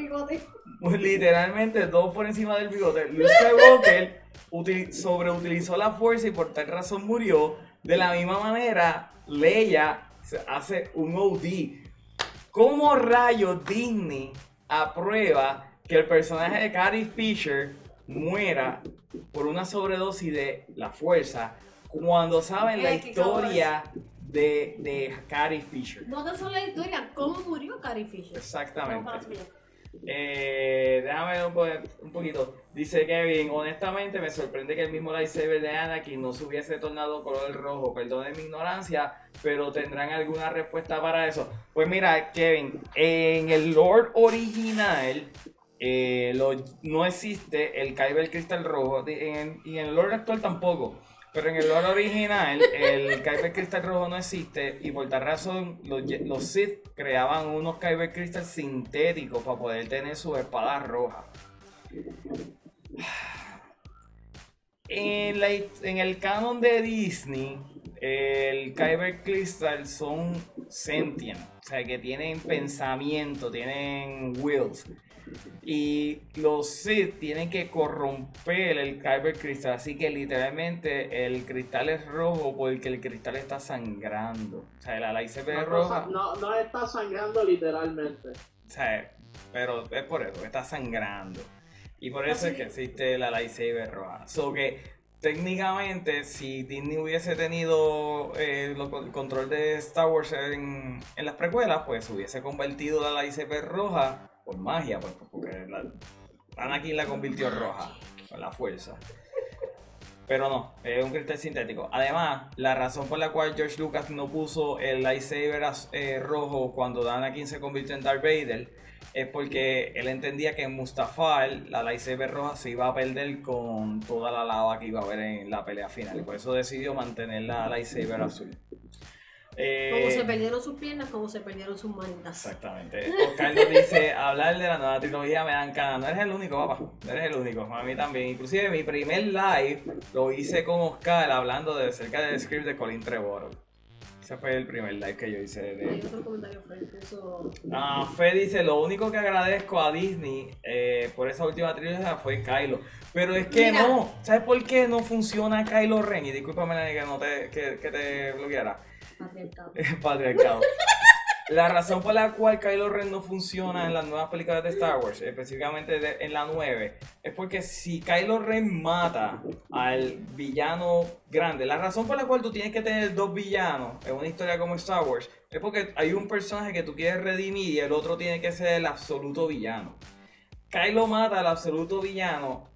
pues, literalmente dos por encima del bigote. Luke Skywalker util- sobreutilizó la fuerza y por tal razón murió. De la misma manera, Leia hace un OD. ¿Cómo rayos Disney aprueba que el personaje de Carrie Fisher muera por una sobredosis de la fuerza cuando saben la historia de, de Carrie Fisher? No tan solo la historia, cómo murió Carrie Fisher. Exactamente. No. Eh, déjame ver un, po- un poquito. Dice Kevin, honestamente me sorprende que el mismo lightsaber de Anakin no se hubiese tornado color rojo. Perdone mi ignorancia, pero tendrán alguna respuesta para eso. Pues mira, Kevin, en el Lord original eh, lo- no existe el Kyber Crystal rojo. En, y en el Lord actual tampoco. Pero en el Lord original, el Kyber Crystal rojo no existe. Y por tal razón, los, los Sith creaban unos Kyber Crystal sintéticos para poder tener sus espadas rojas. En, la- en el canon de Disney, el Kyber Crystal son sentient, o sea que tienen pensamiento, tienen wills. Y los Sith tienen que corromper el Kyber Crystal, así que literalmente el cristal es rojo porque el cristal está sangrando. O sea, la lightsaber No, es roja. no, no está sangrando literalmente. O sea, pero es por eso, está sangrando. Y por eso es que existe la lightsaber roja. So que técnicamente, si Disney hubiese tenido eh, lo- el control de Star Wars en, en las precuelas, pues hubiese convertido la lightsaber roja por magia, pues, porque la, Anakin la convirtió roja con la fuerza. Pero no, es un cristal sintético. Además, la razón por la cual George Lucas no puso el lightsaber eh, rojo cuando Anakin se convirtió en Darth Vader es porque él entendía que en Mustafar la lightsaber roja se iba a perder con toda la lava que iba a haber en la pelea final. Y por eso decidió mantener la lightsaber azul. Eh, Como se perdieron sus piernas, como se perdieron sus manitas. Exactamente. Oscar nos dice, hablar de la nueva trilogía me dan ganas. No eres el único, papá. No eres el único. A mí también. Inclusive mi primer live lo hice con Oscar hablando de cerca del script de Colin Trevorrow. Ese fue el primer live que yo hice de otro comentario Fred puso. Ah, Fe dice, lo único que agradezco a Disney eh, por esa última trilogía fue Kylo. Pero es que Mira. no. ¿Sabes por qué no funciona Kylo Ren? Y discúlpame que no te, que, que te bloqueara. Patriarcado. La razón por la cual Kylo Ren no funciona en las nuevas películas de Star Wars, específicamente en la 9, es porque si Kylo Ren mata al villano grande, la razón por la cual tú tienes que tener dos villanos en una historia como Star Wars es porque hay un personaje que tú quieres redimir y el otro tiene que ser el absoluto villano. Kylo mata al absoluto villano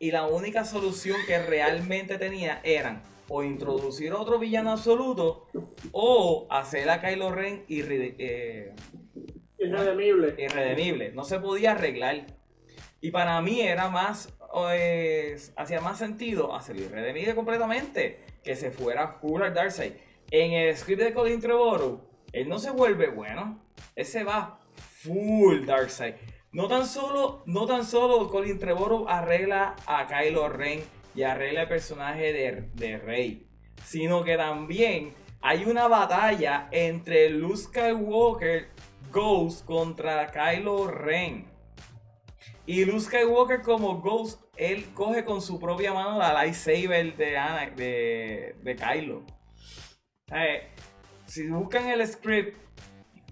y la única solución que realmente tenía eran o introducir otro villano absoluto o hacer a Kylo Ren irre- eh, Irredemible. irredemible. No se podía arreglar. Y para mí era más, eh, hacía más sentido hacerlo irredemible completamente. Que se fuera full al Darkseid. En el script de Colin Trevorrow, él no se vuelve bueno. Él se va full Darkseid. No tan solo, no tan solo Colin Trevorrow arregla a Kylo Ren y arregla el personaje de, de Rey, sino que también hay una batalla entre Luke Skywalker Ghost contra Kylo Ren. Y Luke Skywalker como Ghost, él coge con su propia mano la lightsaber de, de, de Kylo. Eh, si buscan el script,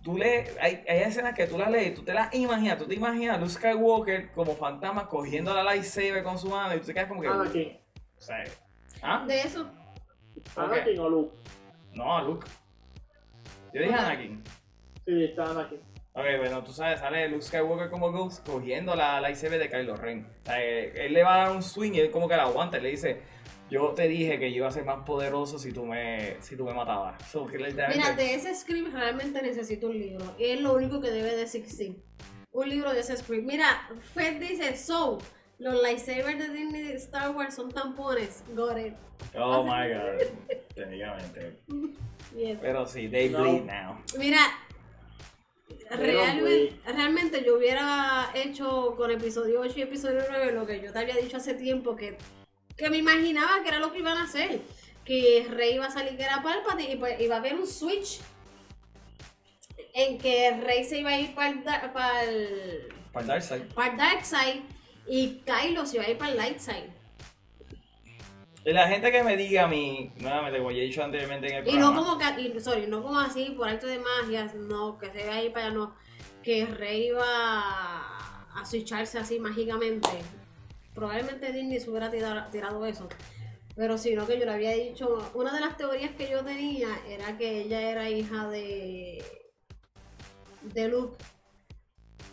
tú lees, hay, hay escenas que tú las lees, tú te las imaginas, tú te imaginas a Luke Skywalker como fantasma cogiendo la lightsaber con su mano y tú te quedas como que... Anakin. O sea, ¿ah? De eso, Anakin o Luke. No, Luke. Yo dije Anakin. Sí, está Anakin. Ok, bueno, tú sabes, sale Luke Skywalker como Ghost cogiendo la lightsaber de Kylo Ren. O sea, eh, él le va a dar un swing y él como que la aguanta y le dice, yo te dije que yo iba a ser más poderoso si tú me, si tú me matabas. So, que literalmente- Mira, de ese script realmente necesito un libro. Es lo único que debe de existir. Un libro de ese script. Mira, Fed dice, so, los lightsabers de Disney de Star Wars son tampones. Got it. Oh my god. Técnicamente. Yes. Pero sí, they No. bleed now. Mira, realmente, realmente yo hubiera hecho con episodio 8 y episodio 9 lo que yo te había dicho hace tiempo, que, que me imaginaba que era lo que iban a hacer. Que Rey iba a salir que era Palpatine y pues iba a haber un switch en que Rey se iba a ir para el, para el, Para el Darkseid. para el Dark Side y Kylo se iba a ir para el Light Side. Y la gente que me diga a mí, nuevamente, como ya he dicho anteriormente en el Y programa. no como que, y, sorry, no como así por arte de magia, no, que se va a ir para allá, no. Que Rey iba a switcharse así mágicamente. Probablemente Disney se hubiera tirado, tirado eso. Pero si no, que yo le había dicho, una de las teorías que yo tenía era que ella era hija de, de Luke.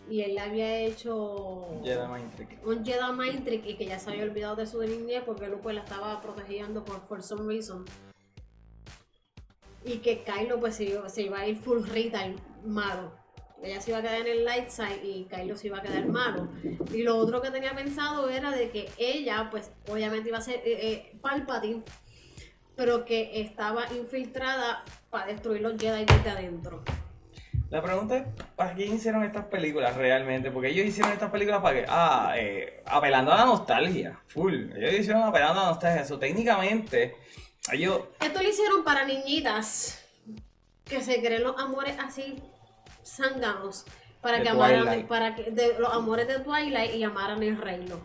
Y él le había hecho Jedi Mind Trick. un Jedi Mind Trick y que ya se había olvidado de su niñez porque Luke pues, la estaba protegiendo por for some reason. Y que Kylo pues se iba, se iba a ir full Rita malo. Ella se iba a quedar en el light side y Kylo se iba a quedar malo. Y lo otro que tenía pensado era de que ella pues obviamente iba a ser eh, eh, Palpatine, pero que estaba infiltrada para destruir los Jedi desde adentro. La pregunta es, ¿para qué hicieron estas películas realmente? Porque ellos hicieron estas películas para que, ah, eh, apelando a la nostalgia, full. Ellos hicieron apelando a la nostalgia. Eso técnicamente, ellos, Esto lo hicieron para niñitas que se creen los amores así zánganos para De que amaran Twilight. para que de los amores de Twilight y amaran el reino.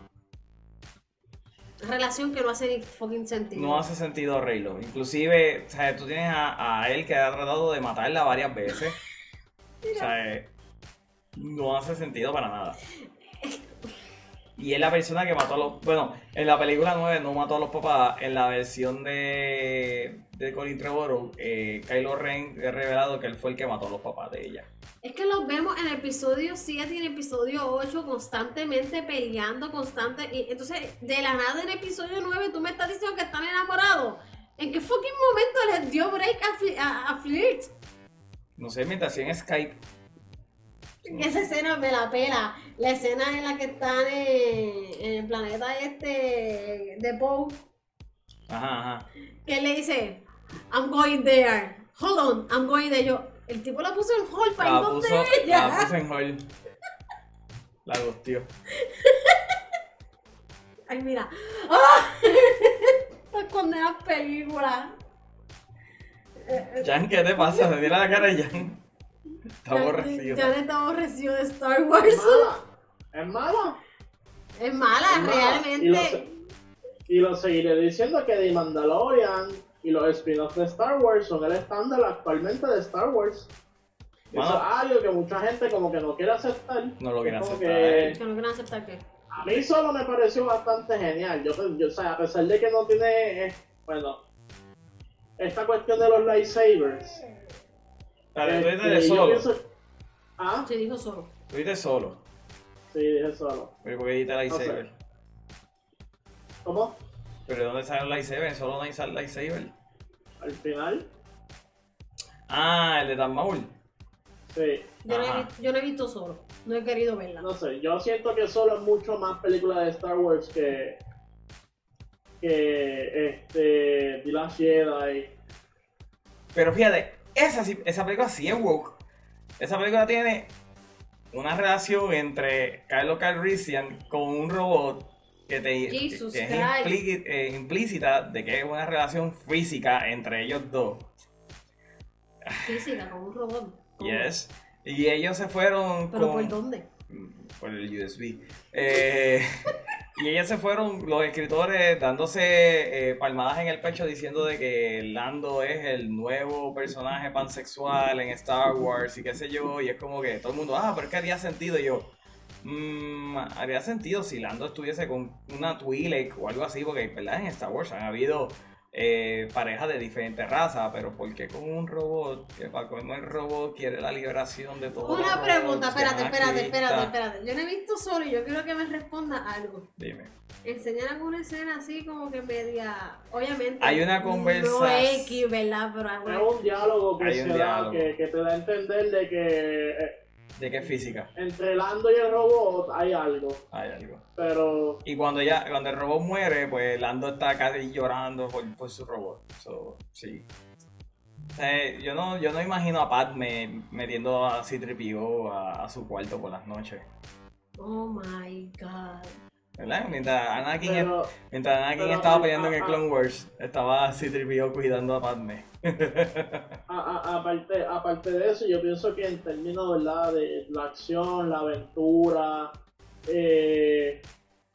Relación que no hace fucking sentido. no hace sentido Reylo. Inclusive, o sea, tú tienes a, a él que ha tratado de matarla varias veces. O sea, eh, no hace sentido para nada. Y es la persona que mató a los... Bueno, en la película 9 no mató a los papás. En la versión de, de Colin Trevorrow, eh, Kylo Ren ha revelado que él fue el que mató a los papás de ella. Es que los vemos en episodio 7 y en episodio 8 constantemente peleando, constante. Y entonces, de la nada en episodio 9 tú me estás diciendo que están enamorados. ¿En qué fucking momento les dio break a, fli- a- a flirt? No sé, mientras hacían Skype. Esa escena me la pela. La escena en la que están en, en el planeta este de Poe, Ajá, ajá. que él le dice, I'm going there. Hold on, I'm going there. Yo, el tipo la puso en hold para ir La donde puso, ella. la puso en hold. La gustió. Ay, mira. ¡Ah! Estas condenas películas. Jan, ¿qué te pasa? Se tira la cara de Jan. Está Ya- aborrecido. Ya está aborrecido de Star Es Wars. mala. Es mala. Es mala, Es mala. Y lo, realmente. y lo seguiré diciendo que The Mandalorian y los spin-offs de Star Wars son el estándar actualmente de Sar Wars. Eso es algo que mucha gente como que no quiere aceptar. No lo quiere aceptar. que- Que no quieren aceptar que. A mí solo me pareció bastante genial. Yo, yo, o sea, a pesar de que no tiene, eh, bueno, esta cuestión de los lightsabers. Dale, tú este, dices yo solo. pienso- Ah, Se dijo solo. Tú dices solo. sí, dije solo. Pero porque dijiste No lightsaber. ¿Cómo? Pero ¿de dónde sale el lightsaber? Solo no hay sal- lightsaber. Al final, Ah, el de Dan Maul. sí. Yo no, he, yo no he visto solo. No he querido verla. No sé, yo siento que solo es mucho más película de Star Wars que. que. este. The Last Jedi. Pero fíjate, esa, esa película sí es woke. Esa película tiene una relación entre Kylo Calrissian con un robot que, te, Jesus que es eh, implícita de que es una relación física entre ellos dos. Física, como un robot. ¿Cómo? Yes. Y ellos se fueron ¿Pero con... por dónde? por el USB. Eh, y ellos se fueron, los escritores, dándose eh, palmadas en el pecho diciendo de que Lando es el nuevo personaje pansexual en Star Wars y qué sé yo. Y es como que todo el mundo, ah, pero es que haría sentido. Y yo, "Mm, haría sentido si Lando estuviese con una Twi'lek o algo así, porque ¿verdad? en Star Wars han habido eh, parejas de diferentes razas, pero ¿por qué con un robot? Que para colmo el robot quiere la liberación de todos los Una pregunta, espérate, es espérate, espérate, espérate. Yo no he visto solo y yo quiero que me responda algo. Dime. Enseñan alguna escena así como que media. Obviamente. Hay una No conversa- X, ¿verdad? Pero Es alguna. un diálogo que Hay un se da, diálogo. que, que te da a entender de que eh, ¿De qué física? entre Lando y el robot hay algo, Hay algo. pero Y cuando ya, cuando el robot muere, pues Lando está casi llorando por, por su robot. So, sí. O sea, yo no, yo no imagino a Padme metiendo a C-3PO a, a su cuarto por las noches. Oh my god. ¿Verdad? Mientras Anakin, pero mientras Anakin pero- estaba peleando en el Clone Wars, estaba C-3PO cuidando a Padme. a- aparte, aparte de eso, yo pienso que en términos ¿verdad? de la acción, la aventura, eh,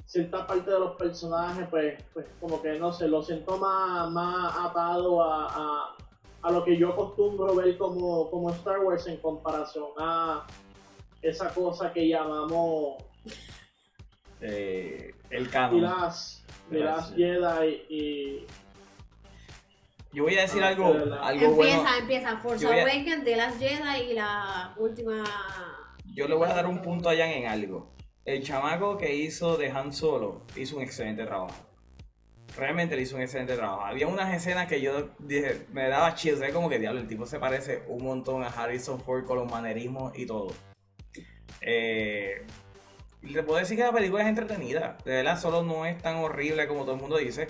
cierta parte de los personajes, pues, pues como que no sé, lo siento más, más atado a, a, a lo que yo acostumbro ver como, como Star Wars en comparación a esa cosa que llamamos Eh, el canon. The The Last Last Jedi y Yo voy a decir Ah, algo, de algo empieza, bueno. empieza. Voy a- Awakens, The Last Jedi y la última. Yo le voy a dar un punto a Jan en algo. El chamaco que hizo de Han Solo hizo un excelente trabajo. Realmente le hizo un excelente trabajo. Había unas escenas que yo dije, me daba chills, como que diablo, el tipo se parece un montón a Harrison Ford con los manerismos y todo. Eh, le puedo decir que la película es entretenida. De verdad, solo no es tan horrible como todo el mundo dice.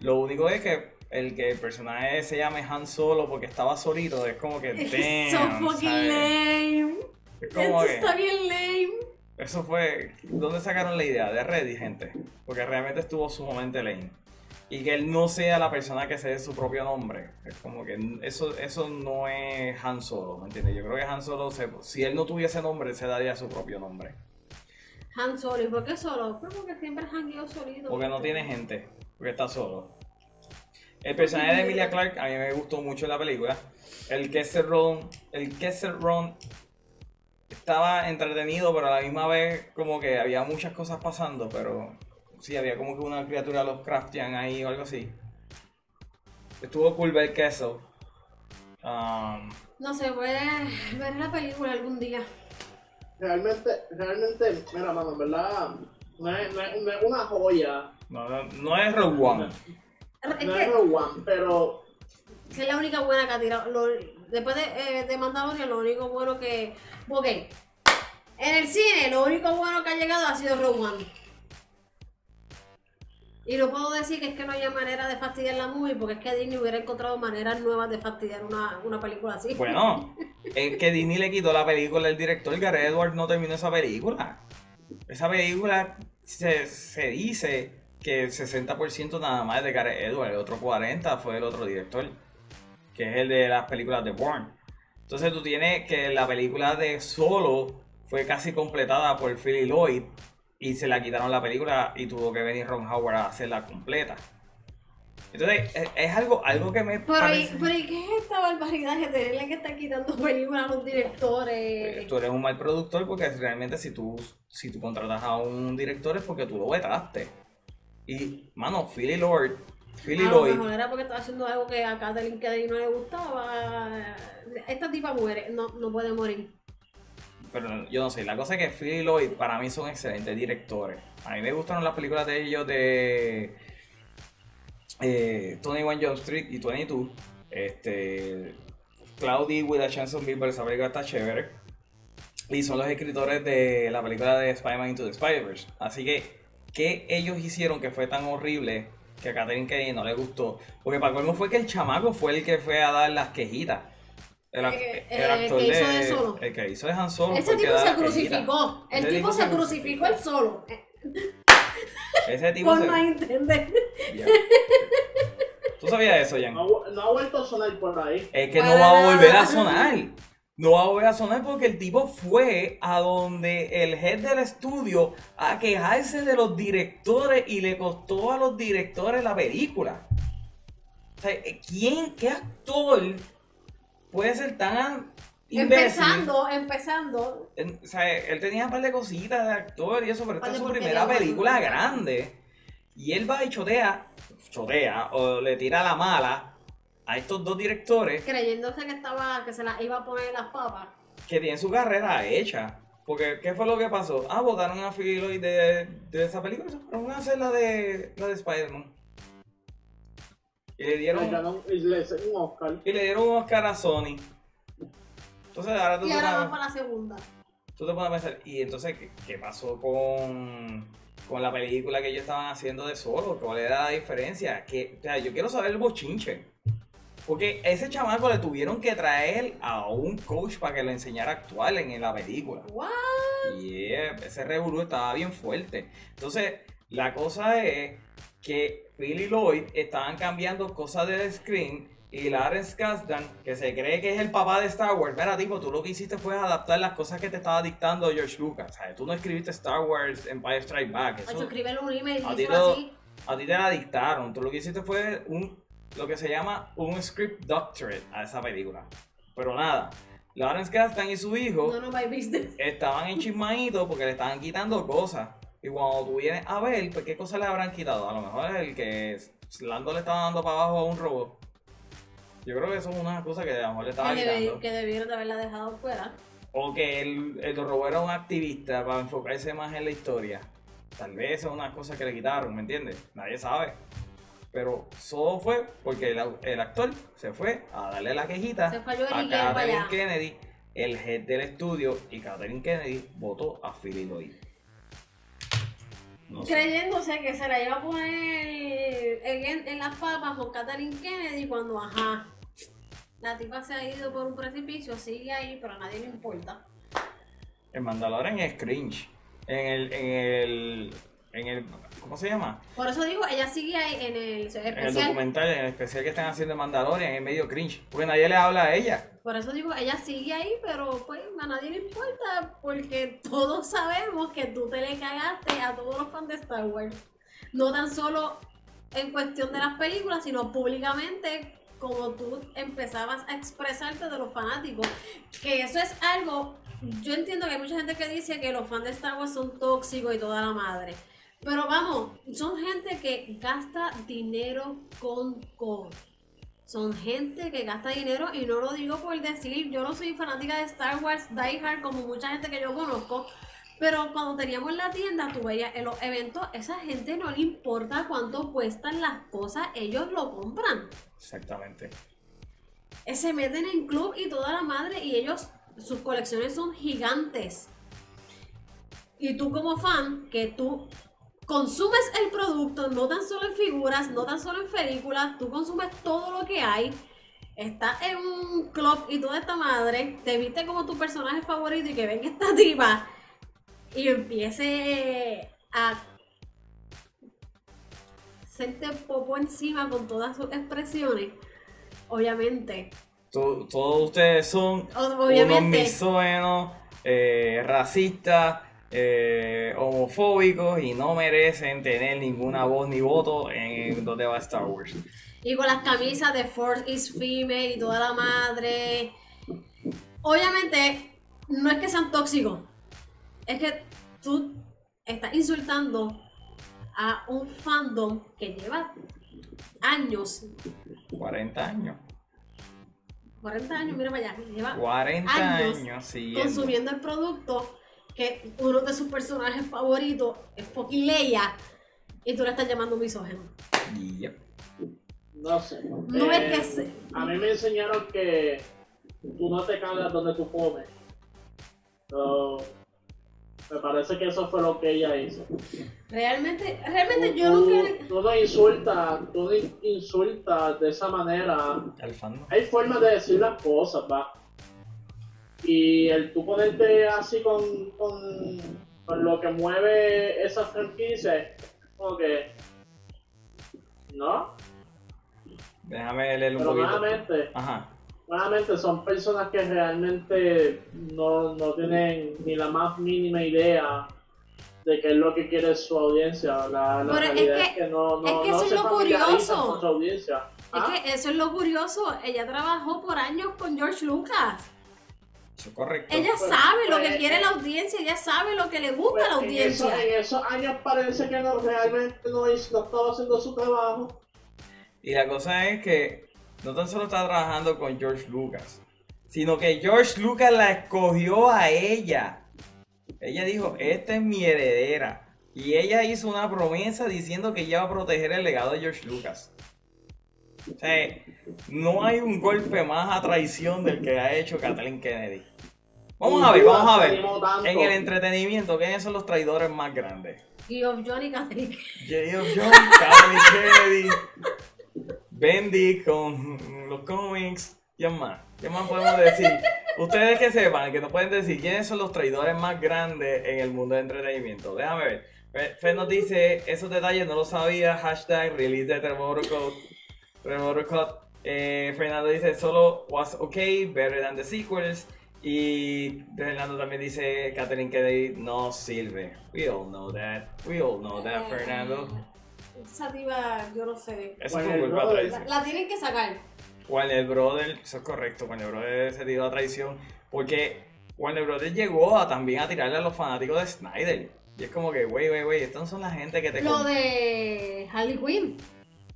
Lo único es que el que el personaje se llame Han Solo porque estaba solito es como que Es so damn, fucking ¿sabes? lame. Es como Esto que- está bien lame. eso fue. ¿Dónde sacaron la idea? De Reddit, gente. Porque realmente estuvo sumamente lame. Y que él no sea la persona que se dé su propio nombre. Es como que eso, eso no es Han Solo, ¿me entiendes? Yo creo que Han Solo, se- si él no tuviese nombre, se daría su propio nombre. Han Solo. ¿Y por qué solo? Pues porque siempre jangueo solito. Porque no tiene gente, porque está solo. El personaje de Emilia Clarke a mí me gustó mucho en la película. El Kessel Run, el Kessel Run estaba entretenido, pero a la misma vez como que había muchas cosas pasando, pero sí, había como que una criatura Lovecraftian ahí o algo así. Estuvo cool ver Kessel. Um, No sé, voy a ver la película algún día. Realmente, realmente, mira, mano, en verdad, no es, no es- no es una joya, no, no- no es Rogue One. Es no es Rogue One, pero que es la única buena que ha tirado. Lo- después de, eh, de Mandalorian, lo único bueno que. Ok. En el cine, lo único bueno que ha llegado ha sido Rogue One. Y no puedo decir que es que no haya manera de fastidiar la movie, porque es que Disney hubiera encontrado maneras nuevas de fastidiar una, una película así. Bueno, es que Disney le quitó la película al director, Gareth Edwards no terminó esa película. Esa película se, se dice que el 60% nada más es de Gareth Edwards, el otro 40% fue el otro director, que es el de las películas de Bourne. Entonces tú tienes que la película de Solo fue casi completada por Philly Lloyd y se la quitaron la película y tuvo que venir Ron Howard a hacerla completa. Entonces es, es algo, algo que me Pero, ¿y, parece... pero ¿y qué es esta barbaridad de tenerle que estar quitando películas a los directores? tú eres un mal productor porque realmente si tú, si tú contratas a un director es porque tú lo vetaste. Y, mano, Philly Lord, Philly a lo mejor era porque estaba haciendo algo que a Kathleen Kennedy no le gustaba. Esta tipa muere, no, no puede morir. Pero yo no sé, la cosa es que Philly Lloyd para mí son excelentes directores. A mí me gustaron las películas de ellos de eh, 21 Jump Street y 22. Este, Cloudy with a Chance of Being, esa película está chévere. Y son los escritores de la película de Spider-Man Into the Spider-Verse. Así que, ¿qué ellos hicieron que fue tan horrible que a Catherine Kennedy no le gustó? Porque para colmo fue que el chamaco fue el que fue a dar las quejitas. El, Eh, el el actor que hizo de, de Solo. El que hizo de Han Solo. Ese tipo se crucificó. El tipo se crucificó él solo. Eh, Ese tipo Por se... no entender. Ya. ¿Tú sabías eso, Jan? no, no ha vuelto a sonar por ahí. Es que no va a volver a sonar. No va a volver a sonar porque el tipo fue a donde el head del estudio a quejarse de los directores y le costó a los directores la película. O sea, ¿quién, qué actor puede ser tan imbécil? Empezando, empezando. O sea, él tenía un par de cositas de actor y eso, pero esta es su primera película grande. Y él va y chotea, chotea, o le tira la mala a estos dos directores Creyéndose que estaba, que se la iba a poner las papas. que tienen su carrera hecha. Porque, ¿qué fue lo que pasó? Ah, votaron a Phil de, de esa película, se fueron a hacer la de, la de Spider-Man. Y le dieron, ganó- y le hice un Oscar. y le dieron un Oscar a Sony. Entonces ahora tú Y te ahora pones- va para la segunda. tú te pones a pensar, y entonces, ¿qué, qué pasó con, con la película que ellos estaban haciendo de solo? ¿Cuál era la diferencia? Que, o sea, yo quiero saber el bochinche. Porque ese chamaco le tuvieron que traer a un coach para que le enseñara a actuar en la película. What? Y ese revolú estaba bien fuerte. Entonces, la cosa es que Phil y Lloyd estaban cambiando cosas del screen y Lawrence Kasdan, que se cree que es el papá de Star Wars, mira, tipo, tú lo que hiciste fue adaptar las cosas que te estaba dictando George Lucas. ¿sabes? Tú no escribiste Star Wars Empire Strike Back. Eso, un email a ti díselo lo- así. a ti te la dictaron. Tú lo que hiciste fue un, lo que se llama un script doctorate a esa película. Pero nada, Lawrence Kasdan y su hijo No, estaban enchismaditos porque le estaban quitando cosas. Y cuando tú vienes a ver, pues qué cosas le habrán quitado. A lo mejor es el que Lando le estaba dando para abajo a un robot. Yo creo que eso es una cosa que a lo mejor le estaba Que, quitando. que debieron de haberla dejado fuera. O que el, el robot era un activista para enfocarse más en la historia. Tal vez es una cosa que le quitaron, ¿me entiendes? Nadie sabe. Pero todo fue porque el, el actor se fue a darle la quejita Se fue a a Kathleen. Kennedy, el head del estudio, y Kathleen Kennedy votó a Philly Lloyd. No sé. Creyéndose que se la iba a poner en, en las papas con Kathleen Kennedy cuando, ajá, la tipa se ha ido por un precipicio, sigue ahí, pero a nadie le importa. El Mandalorian es cringe. En el, en el, en el, ¿cómo se llama? Por eso digo, ella sigue ahí en el En el documental, en el especial que están haciendo de Mandalorian, es medio cringe. Porque nadie le habla a ella. Por eso digo, ella sigue ahí, pero pues a nadie le importa porque todos sabemos que tú te le cagaste a todos los fans de Star Wars. No tan solo en cuestión de las películas, sino públicamente como tú empezabas a expresarte de los fanáticos. Que eso es algo, yo entiendo que hay mucha gente que dice que los fans de Star Wars son tóxicos y toda la madre. Pero vamos, son gente que gasta dinero con con. Son gente que gasta dinero y no lo digo por decir, yo no soy fanática de Star Wars Die Hard como mucha gente que yo conozco, pero cuando teníamos la tienda, tú veías en los eventos, esa gente no le importa cuánto cuestan las cosas, ellos lo compran. Exactamente. Eh, Se meten en club y toda la madre y ellos, sus colecciones son gigantes. Y tú como fan, que tú consumes el producto, no tan solo en figuras, no tan solo en películas, tú consumes todo lo que hay. Estás en un club y toda esta madre, te viste como tu personaje favorito y que venga esta tipa y empiece a hacerte popo encima con todas sus expresiones. Obviamente, To- todos ustedes son unos obviamente, misógenos, eh, racistas, eh, homofóbicos y no merecen tener ninguna voz ni voto en donde va Star Wars. y con las camisas de Force is Female y toda la madre. Obviamente, no es que sean tóxicos, es que tú estás insultando a un fandom que lleva años, 40 años. 40 años, mira para allá, lleva 40 años años, consumiendo el producto que uno de sus personajes favoritos es fucking Leia y tú le estás llamando misógeno. Yep. No sé. No Eh, es que se... A mí me enseñaron que tú no te cagas donde tú comes. So, me parece que eso fue lo que ella hizo. Realmente, realmente Tú, yo no tú- no insultas, tú no in- insultas de esa manera. Hay formas de decir las cosas, va. Y el tú ponerte así con, con, con lo que mueve esa franquicia, es como que. ¿No? Déjame leer un Pero poquito. nuevamente, Ajá. nuevamente son personas que realmente no, no tienen ni la más mínima idea de qué es lo que quiere su audiencia. La, la Pero es que- es que no, no, es que no eso es se lo curioso. con su audiencia. Es ¿Ah? que eso es lo curioso. Ella trabajó por años con George Lucas. Eso es correcto. Ella sabe lo que pues, quiere la audiencia, ella sabe lo que le gusta a la Pues, en, eso- audiencia. en esos años parece que no, realmente no, no estaba haciendo su trabajo. Y la cosa es que no tan solo está trabajando con George Lucas, sino que George Lucas la escogió a ella. Ella dijo, esta es mi heredera. Y ella hizo una promesa diciendo que ella va a proteger el legado de George Lucas. O sea, no hay un golpe más a traición del que ha hecho Kathleen Kennedy. Vamos a ver, vamos a ver. En el entretenimiento, ¿quiénes son los traidores más grandes? Y of Johnny Catherine. J.F. Jones, Kathleen Kennedy, Bendy con los cómics. ¿Quién más? ¿Qué más podemos decir? Ustedes que sepan, que nos pueden decir quiénes son los traidores más grandes en el mundo del entretenimiento. Déjame ver. Fe- Fe nos dice, esos detalles no lo sabía. Hashtag release de Tremor Code. Eh, Fernando dice, solo was okay, better than the sequels. Y Fernando también dice, Catherine Kennedy no sirve. We all know that. We all know that, Fernando. Esa diva, yo no sé. Eso Bueno, fue culpa brother, La, traición. la tienen que sacar. Warner Brother, eso es correcto, Warner Brother se tiró a traición. Porque Warner Brother llegó a también a tirarle a los fanáticos de Snyder. Y es como que, wey, wey, wey, estos son la gente que te... Lo de Harley Quinn.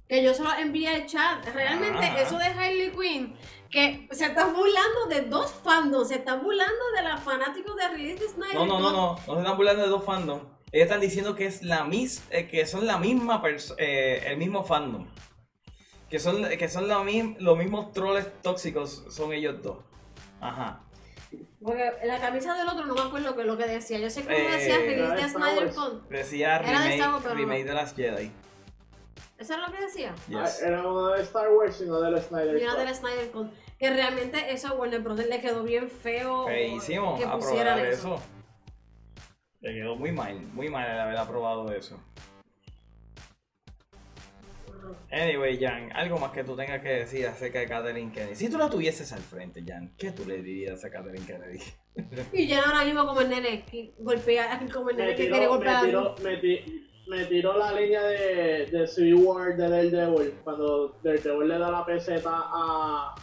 Que yo solo envié al chat. Realmente, Ajá. eso de Harley Quinn, que se están burlando de dos fandoms. Se están burlando de los fanáticos de Release de Snyder. No, no, no, no, no se están burlando de dos fandoms. Ellos están diciendo que es la mis, eh, que son la misma eh, el mismo fandom. Que son, que son la mi- los mismos troles tóxicos, son ellos dos. Ajá. Porque la camisa del otro no me acuerdo qué es lo que decía. Yo sé que uno Eh, decía Release era de Snyder con. Decía Era de remake, Star Wars, pero no. remake de las Jedi. ¿Eso es lo que decía? Yes. Ah, Era uno de Star Wars y no del Snyder. Y una Cut. de la Snyder con. Que realmente eso a Warner Brothers le quedó bien feo. Feísimo que pusieran eso. eso. Le quedó muy mal, muy mal el haber aprobado eso. Anyway, Jan, algo más que tú tengas que decir acerca de Catherine Kennedy. Si tú la tuvieses al frente, Jan, ¿qué tú le dirías a Catherine Kennedy? Y ya ahora mismo como el nene que golpea, como el nene Me que tiró, quiere me, golpear. tiró, me, ti- me tiró la línea de, de Civil War de Daredevil. Cuando Daredevil le da la peseta a,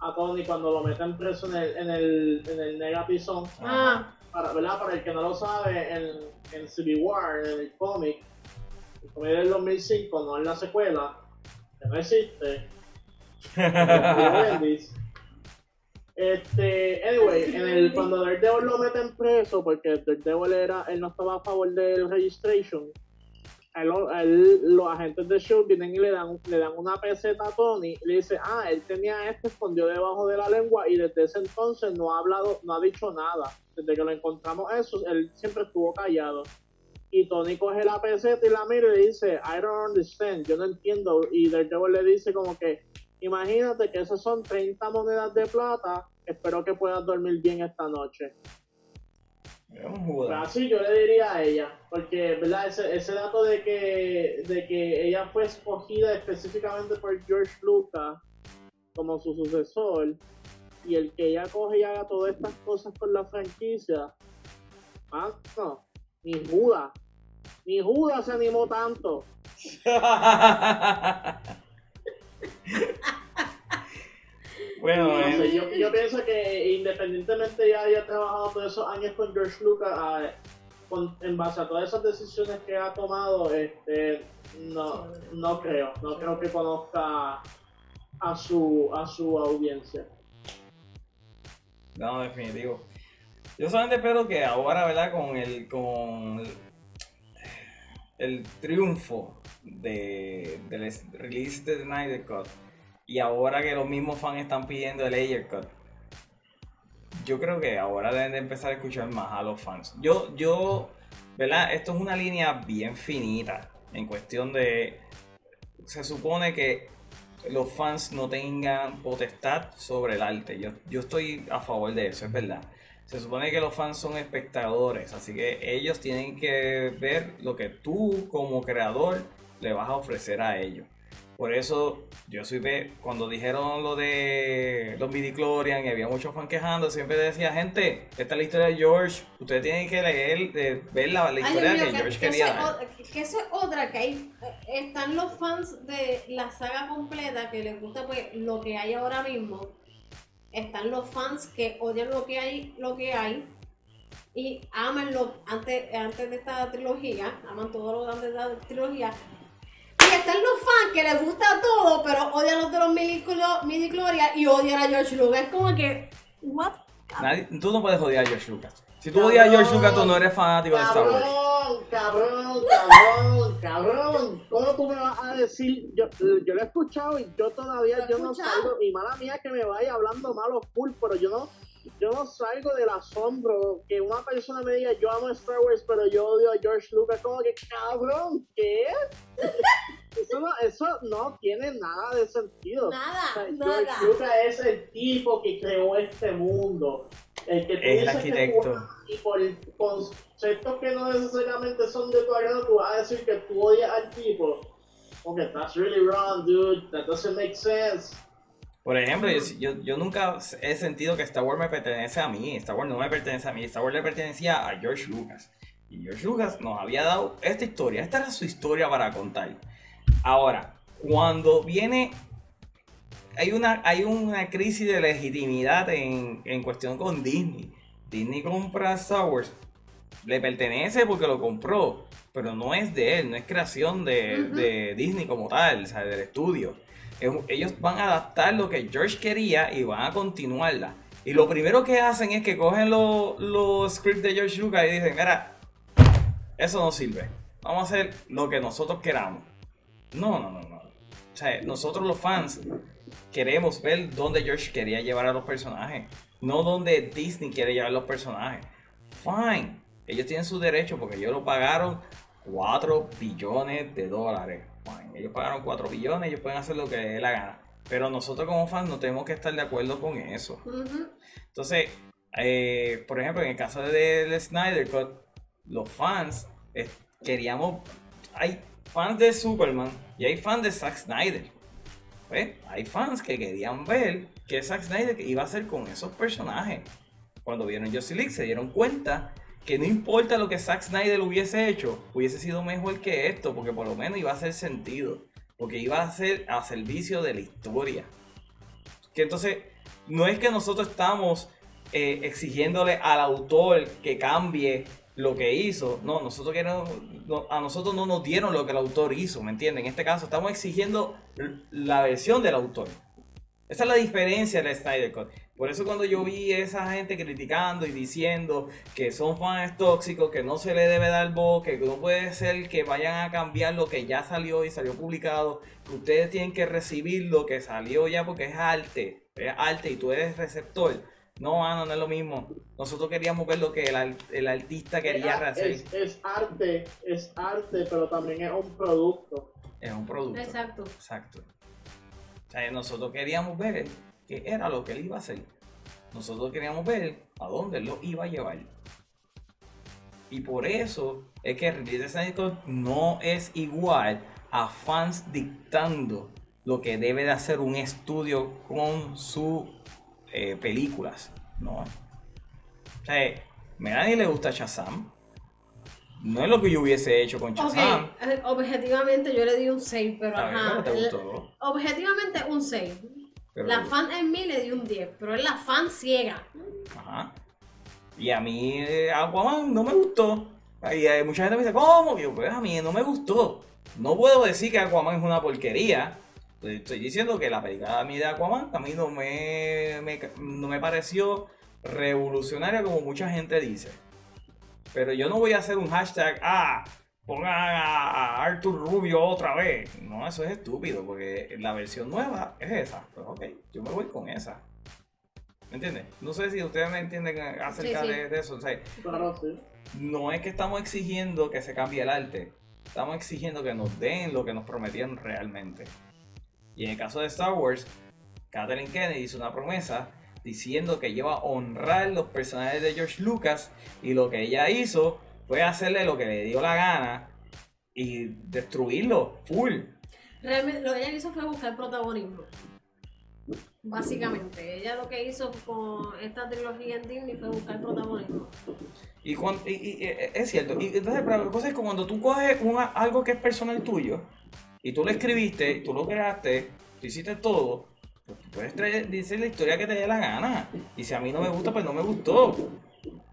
a Tony cuando lo meten preso en el, en el, en el Negapizón. Ah, Para, ¿verdad? Para el que no lo sabe, en, en Civil War, en el cómic, el cómic del 2005, no en la secuela, que no existe. Este, anyway, en el, cuando Daredevil lo meten preso, porque Daredevil era, él no estaba a favor del registration, él- los agentes de Shield vienen y le dan, le dan una peseta a Tony y le dice, ah, él tenía esto escondido debajo de la lengua y desde ese entonces no ha hablado, no ha dicho nada. Desde que lo encontramos eso, él siempre estuvo callado. Y Tony coge la peseta y la mira y le dice, I don't understand, yo no entiendo. Y Daredevil le dice como que, imagínate que esas son 30 monedas de plata, espero que puedas dormir bien esta noche. Judas. Así yo le diría a ella, porque ¿verdad? Ese, ese dato de que, de que ella fue escogida específicamente por George Lucas como su sucesor, y el que ella coge y haga todas estas cosas con la franquicia, mano, ni Judas, ni Judas se animó tanto. bueno, No sé, yo, yo pienso que independientemente ya haya trabajado todos esos años con George Lucas, ah, con- en base a todas esas decisiones que ha tomado, este, no, no creo, no creo que conozca a su, a su audiencia. no, definitivo. Yo solamente espero que ahora, ¿verdad? Con el, con el triunfo de, del release de Snyder Cut y ahora que los mismos fans están pidiendo el Ayer Cut, yo creo que ahora deben de empezar a escuchar más a los fans. Yo, yo, ¿verdad? Esto es una línea bien finita en cuestión de... Se supone que los fans no tengan potestad sobre el arte. Yo, yo estoy a favor de eso, es verdad. Se supone que los fans son espectadores, así que ellos tienen que ver lo que tú como creador le vas a ofrecer a ellos. Por eso yo supe, cuando dijeron lo de los midichlorian y había muchos fans quejando, siempre decía, gente, esta es la historia de George, ustedes tienen que leer, de, ver la, la Ay, historia mío, que que, George que quería dar. que eso es otra, que hay, eh, están los fans de la saga completa que les gusta pues lo que hay ahora mismo. están los fans que odian lo que hay, lo que hay y aman lo antes, antes de esta trilogía, aman todo lo antes de esta trilogía. Están los fans que les gusta todo, pero odian los de los midi Gloria y odian a George Lucas. Es como que, what? Nadie- tú no puedes odiar a George Lucas. Si tú odias a George Lucas, tú no eres fanático de Star Wars. Cabrón, cabrón, cabrón, cabrón. ¿Cómo tú me vas a decir? Yo, yo lo he escuchado y yo todavía ¿Lo has yo no salgo. Y mala mía que me vaya hablando malo full, pero yo no, yo no salgo del asombro que una persona me diga yo amo Star Wars, pero yo odio a George Lucas. Como que cabrón, ¿qué? Eso no, eso no tiene nada de sentido. O Nada, sea, nada. George Lucas es el tipo que creó este mundo. El que tú Es el dices que tú arquitecto. amas y por conceptos que no necesariamente son de tu agrado, tú vas a decir que tú odias al tipo. Okay, that's really wrong, dude. That doesn't make sense. Por ejemplo, yo, yo, yo nunca he sentido que Star Wars me pertenece a mí. Star Wars no me pertenece a mí. Star Wars le pertenecía a George Lucas. Y George Lucas nos había dado esta historia. Esta era su historia para contar. Ahora, cuando viene. Hay una, hay una crisis de legitimidad en, en cuestión con Disney. Disney compra Star Wars. Le pertenece porque lo compró. Pero no es de él, no es creación de, de Disney como tal, o sea, del estudio. Ellos van a adaptar lo que George quería y van a continuarla. Y lo primero que hacen es que cogen los scripts de George Lucas y dicen, mira, eso no sirve. Vamos a hacer lo que nosotros queramos. No, no, no, no. O sea, nosotros los fans queremos ver dónde George quería llevar a los personajes. No donde Disney quiere llevar los personajes. Fine. Ellos tienen su derecho porque ellos lo pagaron 4 billones de dólares. Ellos pagaron 4 billones, ellos pueden hacer lo que les dé la gana. Pero nosotros como fans no tenemos que estar de acuerdo con eso. Entonces, eh, por ejemplo, en el caso del Snyder Cut, los fans eh, queríamos. Hay fans de Superman y hay fans de Zack Snyder. ¿Ves? Hay fans que querían ver qué Zack Snyder iba a hacer con esos personajes. Cuando vieron Justice League se dieron cuenta que no importa lo que Zack Snyder hubiese hecho, hubiese sido mejor que esto, porque por lo menos iba a hacer sentido. Porque iba a ser a servicio de la historia. Que entonces, no es que nosotros estamos eh, exigiéndole al autor que cambie lo que hizo. No, nosotros a nosotros no nos dieron lo que el autor hizo, ¿me entienden? En este caso estamos exigiendo la versión del autor. Esa es la diferencia del Snyder Cut. Por eso cuando yo vi a esa gente criticando y diciendo que son fans tóxicos, que no se le debe dar voz, que no puede ser que vayan a cambiar lo que ya salió y salió publicado, que ustedes tienen que recibir lo que salió ya porque es arte, es arte y tú eres receptor. No, mano, no es lo mismo. Nosotros queríamos ver lo que el artista quería hacer. Es, es arte, es arte, pero también es un producto. Es un producto. Exacto. Exacto. O sea, nosotros queríamos ver qué era lo que él iba a hacer. Nosotros queríamos ver a dónde él lo iba a llevar. Y por eso es que Release Cut no es igual a fans dictando lo que debe de hacer un estudio con sus eh, películas. No. O sea, Melanie le gusta Shazam. No es lo que yo hubiese hecho con Shazam. eh, objetivamente yo le di un 6, pero te gustó. Objetivamente un 6. Pero La fan en mí le di un 10, pero es la fan ciega. Ajá. Y a mí eh, Aquaman no me gustó. Y hay mucha gente me dice, ¿cómo? Y yo, pues a mí no me gustó. No puedo decir que Aquaman es una porquería. Estoy- Estoy diciendo que la película a mí de Aquaman a mí no me, me- no me pareció revolucionaria como mucha gente dice. Pero yo no voy a hacer un hashtag, ah, pongan a, Arthur Rubio otra vez. No, eso es estúpido, porque la versión nueva es esa. Pero ok, yo me voy con esa. ¿Me entiendes? No sé si ustedes me entienden acerca Sí, sí. De, de eso. O sea, Claro, sí. no es que estamos exigiendo que se cambie el arte, estamos exigiendo que nos den lo que nos prometieron realmente. Y en el caso de Star Wars, Kathleen Kennedy hizo una promesa diciendo que iba a honrar los personajes de George Lucas y lo que ella hizo fue hacerle lo que le dio la gana y destruirlo full. Realmente lo que ella hizo fue buscar protagonismo. Básicamente, ella lo que hizo con esta trilogía en Disney fue buscar protagonismo. Y, cuan- y- y- y- es cierto. Y entonces, pero la cosa es que cuando tú coges una- algo que es personal tuyo y tú lo escribiste, tú lo creaste, tú hiciste todo, Pues tú puedes traer- decir la historia que te dé la gana. Y si a mí no me gusta, pues no me gustó.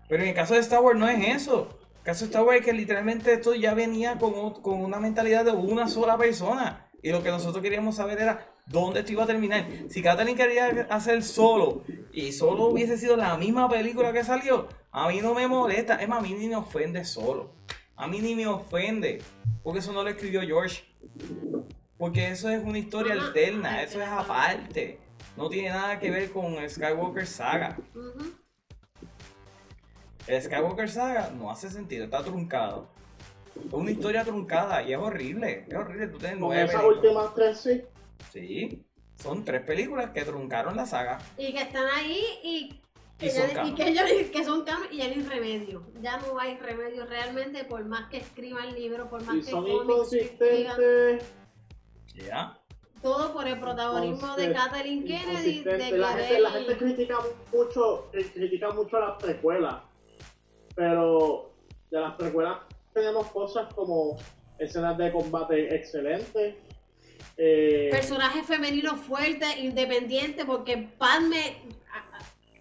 Pero en el caso de Star Wars no es eso. Caso de Star Wars es que literalmente esto ya venía con, con una mentalidad de una sola persona. Y lo que nosotros queríamos saber era dónde esto iba a terminar. Si Kathleen quería hacer solo y solo hubiese sido la misma película que salió, a mí no me molesta. Es más, a mí ni me ofende solo. A mí ni me ofende. Porque eso no lo escribió George. Porque eso es una historia alterna. Eso es aparte. No tiene nada que ver con Skywalker Saga. El Skywalker Saga no hace sentido, está truncado. Es una historia truncada y es horrible. Es horrible. Tú tienes Con nueve esas últimas tres sí. Sí, son tres películas que truncaron la saga. Y que están ahí y que, Y ya son y que, ellos- que son canon y ya no hay remedio. Ya no hay remedio realmente por más que escriban libros, por más Y que son inconsistentes. Ya. Todo por el protagonismo de Kathleen Kennedy. De inconsistentes. La gente, querer- la gente critica mucho, eh, critica mucho las precuelas. Pero de las precuelas tenemos cosas como escenas de combate excelentes. eh, Personaje femenino fuerte, independiente, porque Padme.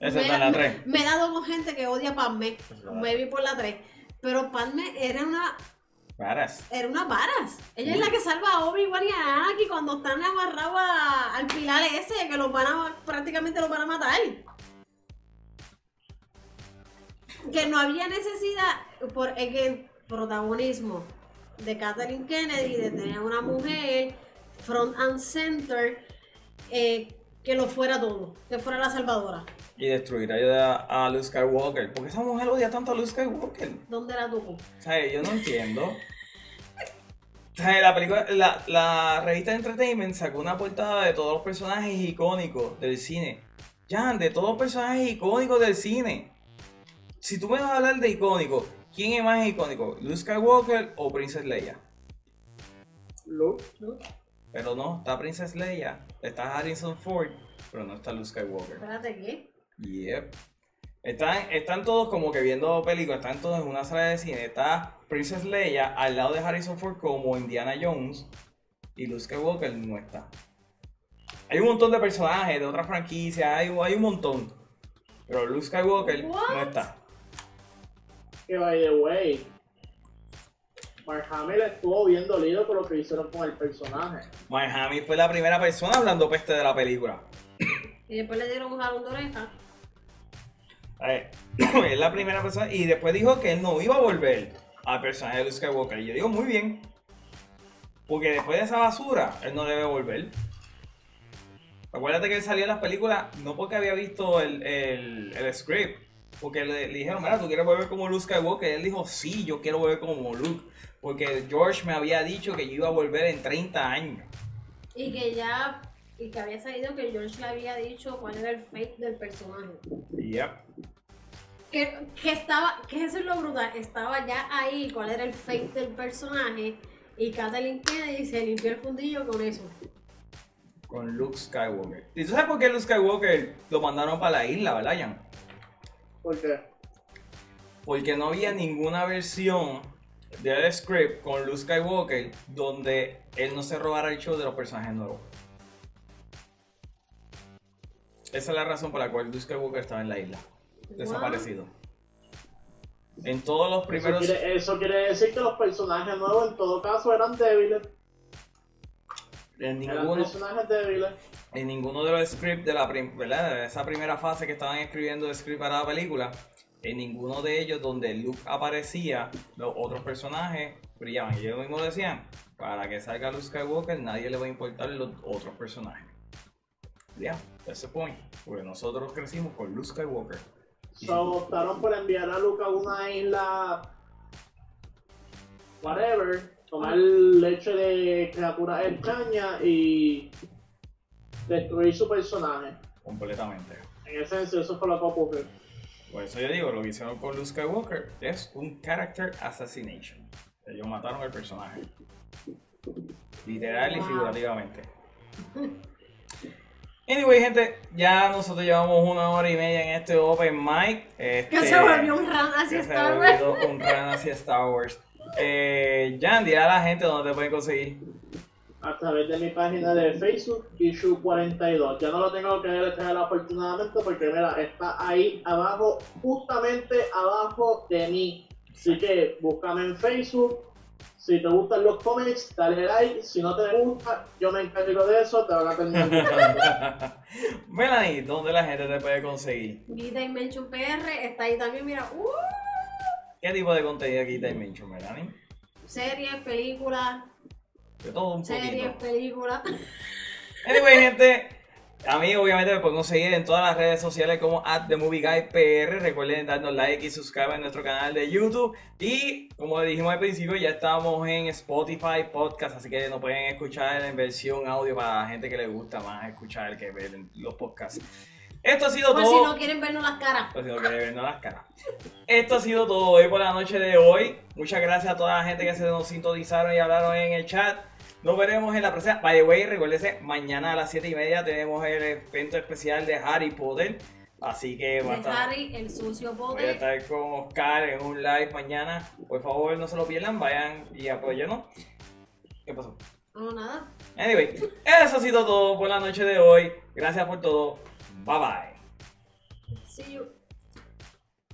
Esa me- está en la 3. Me he dado con gente que odia a Padme. Me vi por la 3. Pero Padme era una Varas. Era una varas. Ella es la que salva a Obi-Wan y a Anakin cuando están amarrados al pilar ese, que los van a, prácticamente los van a matar. Que no había necesidad por el protagonismo de Kathleen Kennedy de tener una mujer front and center eh, que lo fuera todo, que fuera la salvadora. Y destruir a, a Luke Skywalker. ¿Por qué esa mujer odia tanto a Luke Skywalker? ¿Dónde la tuvo? O sea, yo no entiendo. O sea, la película, la, la revista de Entertainment sacó una portada de todos los personajes icónicos del cine. Jan, de todos los personajes icónicos del cine. Si tú me vas a hablar de icónico, ¿quién es más icónico? ¿Luke Skywalker o Princess Leia? Luke, Pero no, está Princess Leia, está Harrison Ford, pero no está Luke Skywalker. Espérate, ¿qué? Yep. Están, están todos como que viendo películas, están todos en una sala de cine. Está Princess Leia al lado de Harrison Ford como Indiana Jones y Luke Skywalker no está. Hay un montón de personajes de otras franquicias, hay, hay un montón. Pero Luke Skywalker no está. Que by the way, Mark Hamill estuvo bien dolido por lo que hicieron con el personaje. Mark Hamill fue la primera persona hablando peste de la película. Y después le dieron un jalón de oreja. Eh, es la primera persona y después dijo que él no iba a volver al personaje de Luke Skywalker. Y yo digo, muy bien. Porque después de esa basura, él no debe volver. Acuérdate que él salió en las películas no porque había visto el, el, el script. Porque le, le dijeron, mira, ¿tú quieres volver como Luke Skywalker? Y él dijo, sí, yo quiero volver como Luke. Porque George me había dicho que yo iba a volver en 30 años. Y que ya, y que había salido que George le había dicho cuál era el fate del personaje. Yep. Que, que estaba, que eso es lo brutal, estaba ya ahí cuál era el fate del personaje y Kathleen Kennedy se limpió el fundillo con eso. Con Luke Skywalker. ¿Y tú sabes por qué Luke Skywalker lo mandaron para la isla, verdad, Jan? Porque Porque no había ninguna versión del script con Luke Skywalker donde él no se robara el show de los personajes nuevos. Esa es la razón por la cual Luke Skywalker estaba en la isla. Desaparecido. En todos los eso primeros... quiere, eso quiere decir que los personajes nuevos en todo caso eran débiles. En Eran ninguno, personajes débiles. En ninguno de los scripts de la ¿verdad? de esa primera fase que estaban escribiendo el script para la película, en ninguno de ellos donde Luke aparecía, los otros personajes brillaban. Y ellos mismos decían, para que salga Luke Skywalker, nadie le va a importar los otros personajes. Ya, ese point. Porque nosotros crecimos con Luke Skywalker. So, optaron por enviar a Luke a una isla. Whatever. Tomar leche de criaturas extrañas y. destruir su personaje. Completamente. En esencia, eso fue lo que ocurrió. Por eso yo digo, lo que hicieron con Luke Skywalker es un character assassination. Ellos mataron al personaje. Literal y figurativamente. Anyway, gente, ya nosotros llevamos una hora y media en este Open Mic. Que Este, se volvió un run hacia que Star Wars. volvió un run hacia Star Wars. Eh, Jan, dirá a la gente dónde te pueden conseguir. A través de mi página de Facebook, Issue42. Ya no lo tengo que deletrear afortunadamente porque mira, está ahí abajo, justamente abajo de mí. Así que búscame en Facebook. Si te gustan los cómics, dale like. Si no te gusta, yo me encargo de eso, te van a terminar Melanie, ¿dónde la gente te puede conseguir? V-Dimension PR está ahí también, mira. ¡uh! ¿Qué tipo de contenido aquí Dimension, Melanie? Series, películas, De todo un series, películas. Anyway, gente, a mí obviamente me pueden conseguir en todas las redes sociales como at The Movie Guy PR. Recuerden darnos like y suscribir a nuestro canal de YouTube. Y como dijimos al principio, ya estamos en Spotify Podcast, así que nos pueden escuchar en versión audio para la gente que le gusta más escuchar que ver los podcasts. Esto ha sido Por todo. si no quieren vernos las caras. Pues si no quiere vernos las caras. Esto ha sido todo hoy por la noche de hoy. Muchas gracias a toda la gente que se nos sintonizaron y hablaron en el chat. Nos veremos en la próxima. By the way, recuérdense, mañana a las 7 y media tenemos el evento especial de Harry Potter. Así que va a estar, Harry, el sucio voy a poder. estar con Oscar en un live mañana. Por favor, no se lo pierdan. Vayan y apóyennos. ¿Qué pasó? No, nada. Anyway, eso ha sido todo por la noche de hoy. Gracias por todo. Bye bye. See you.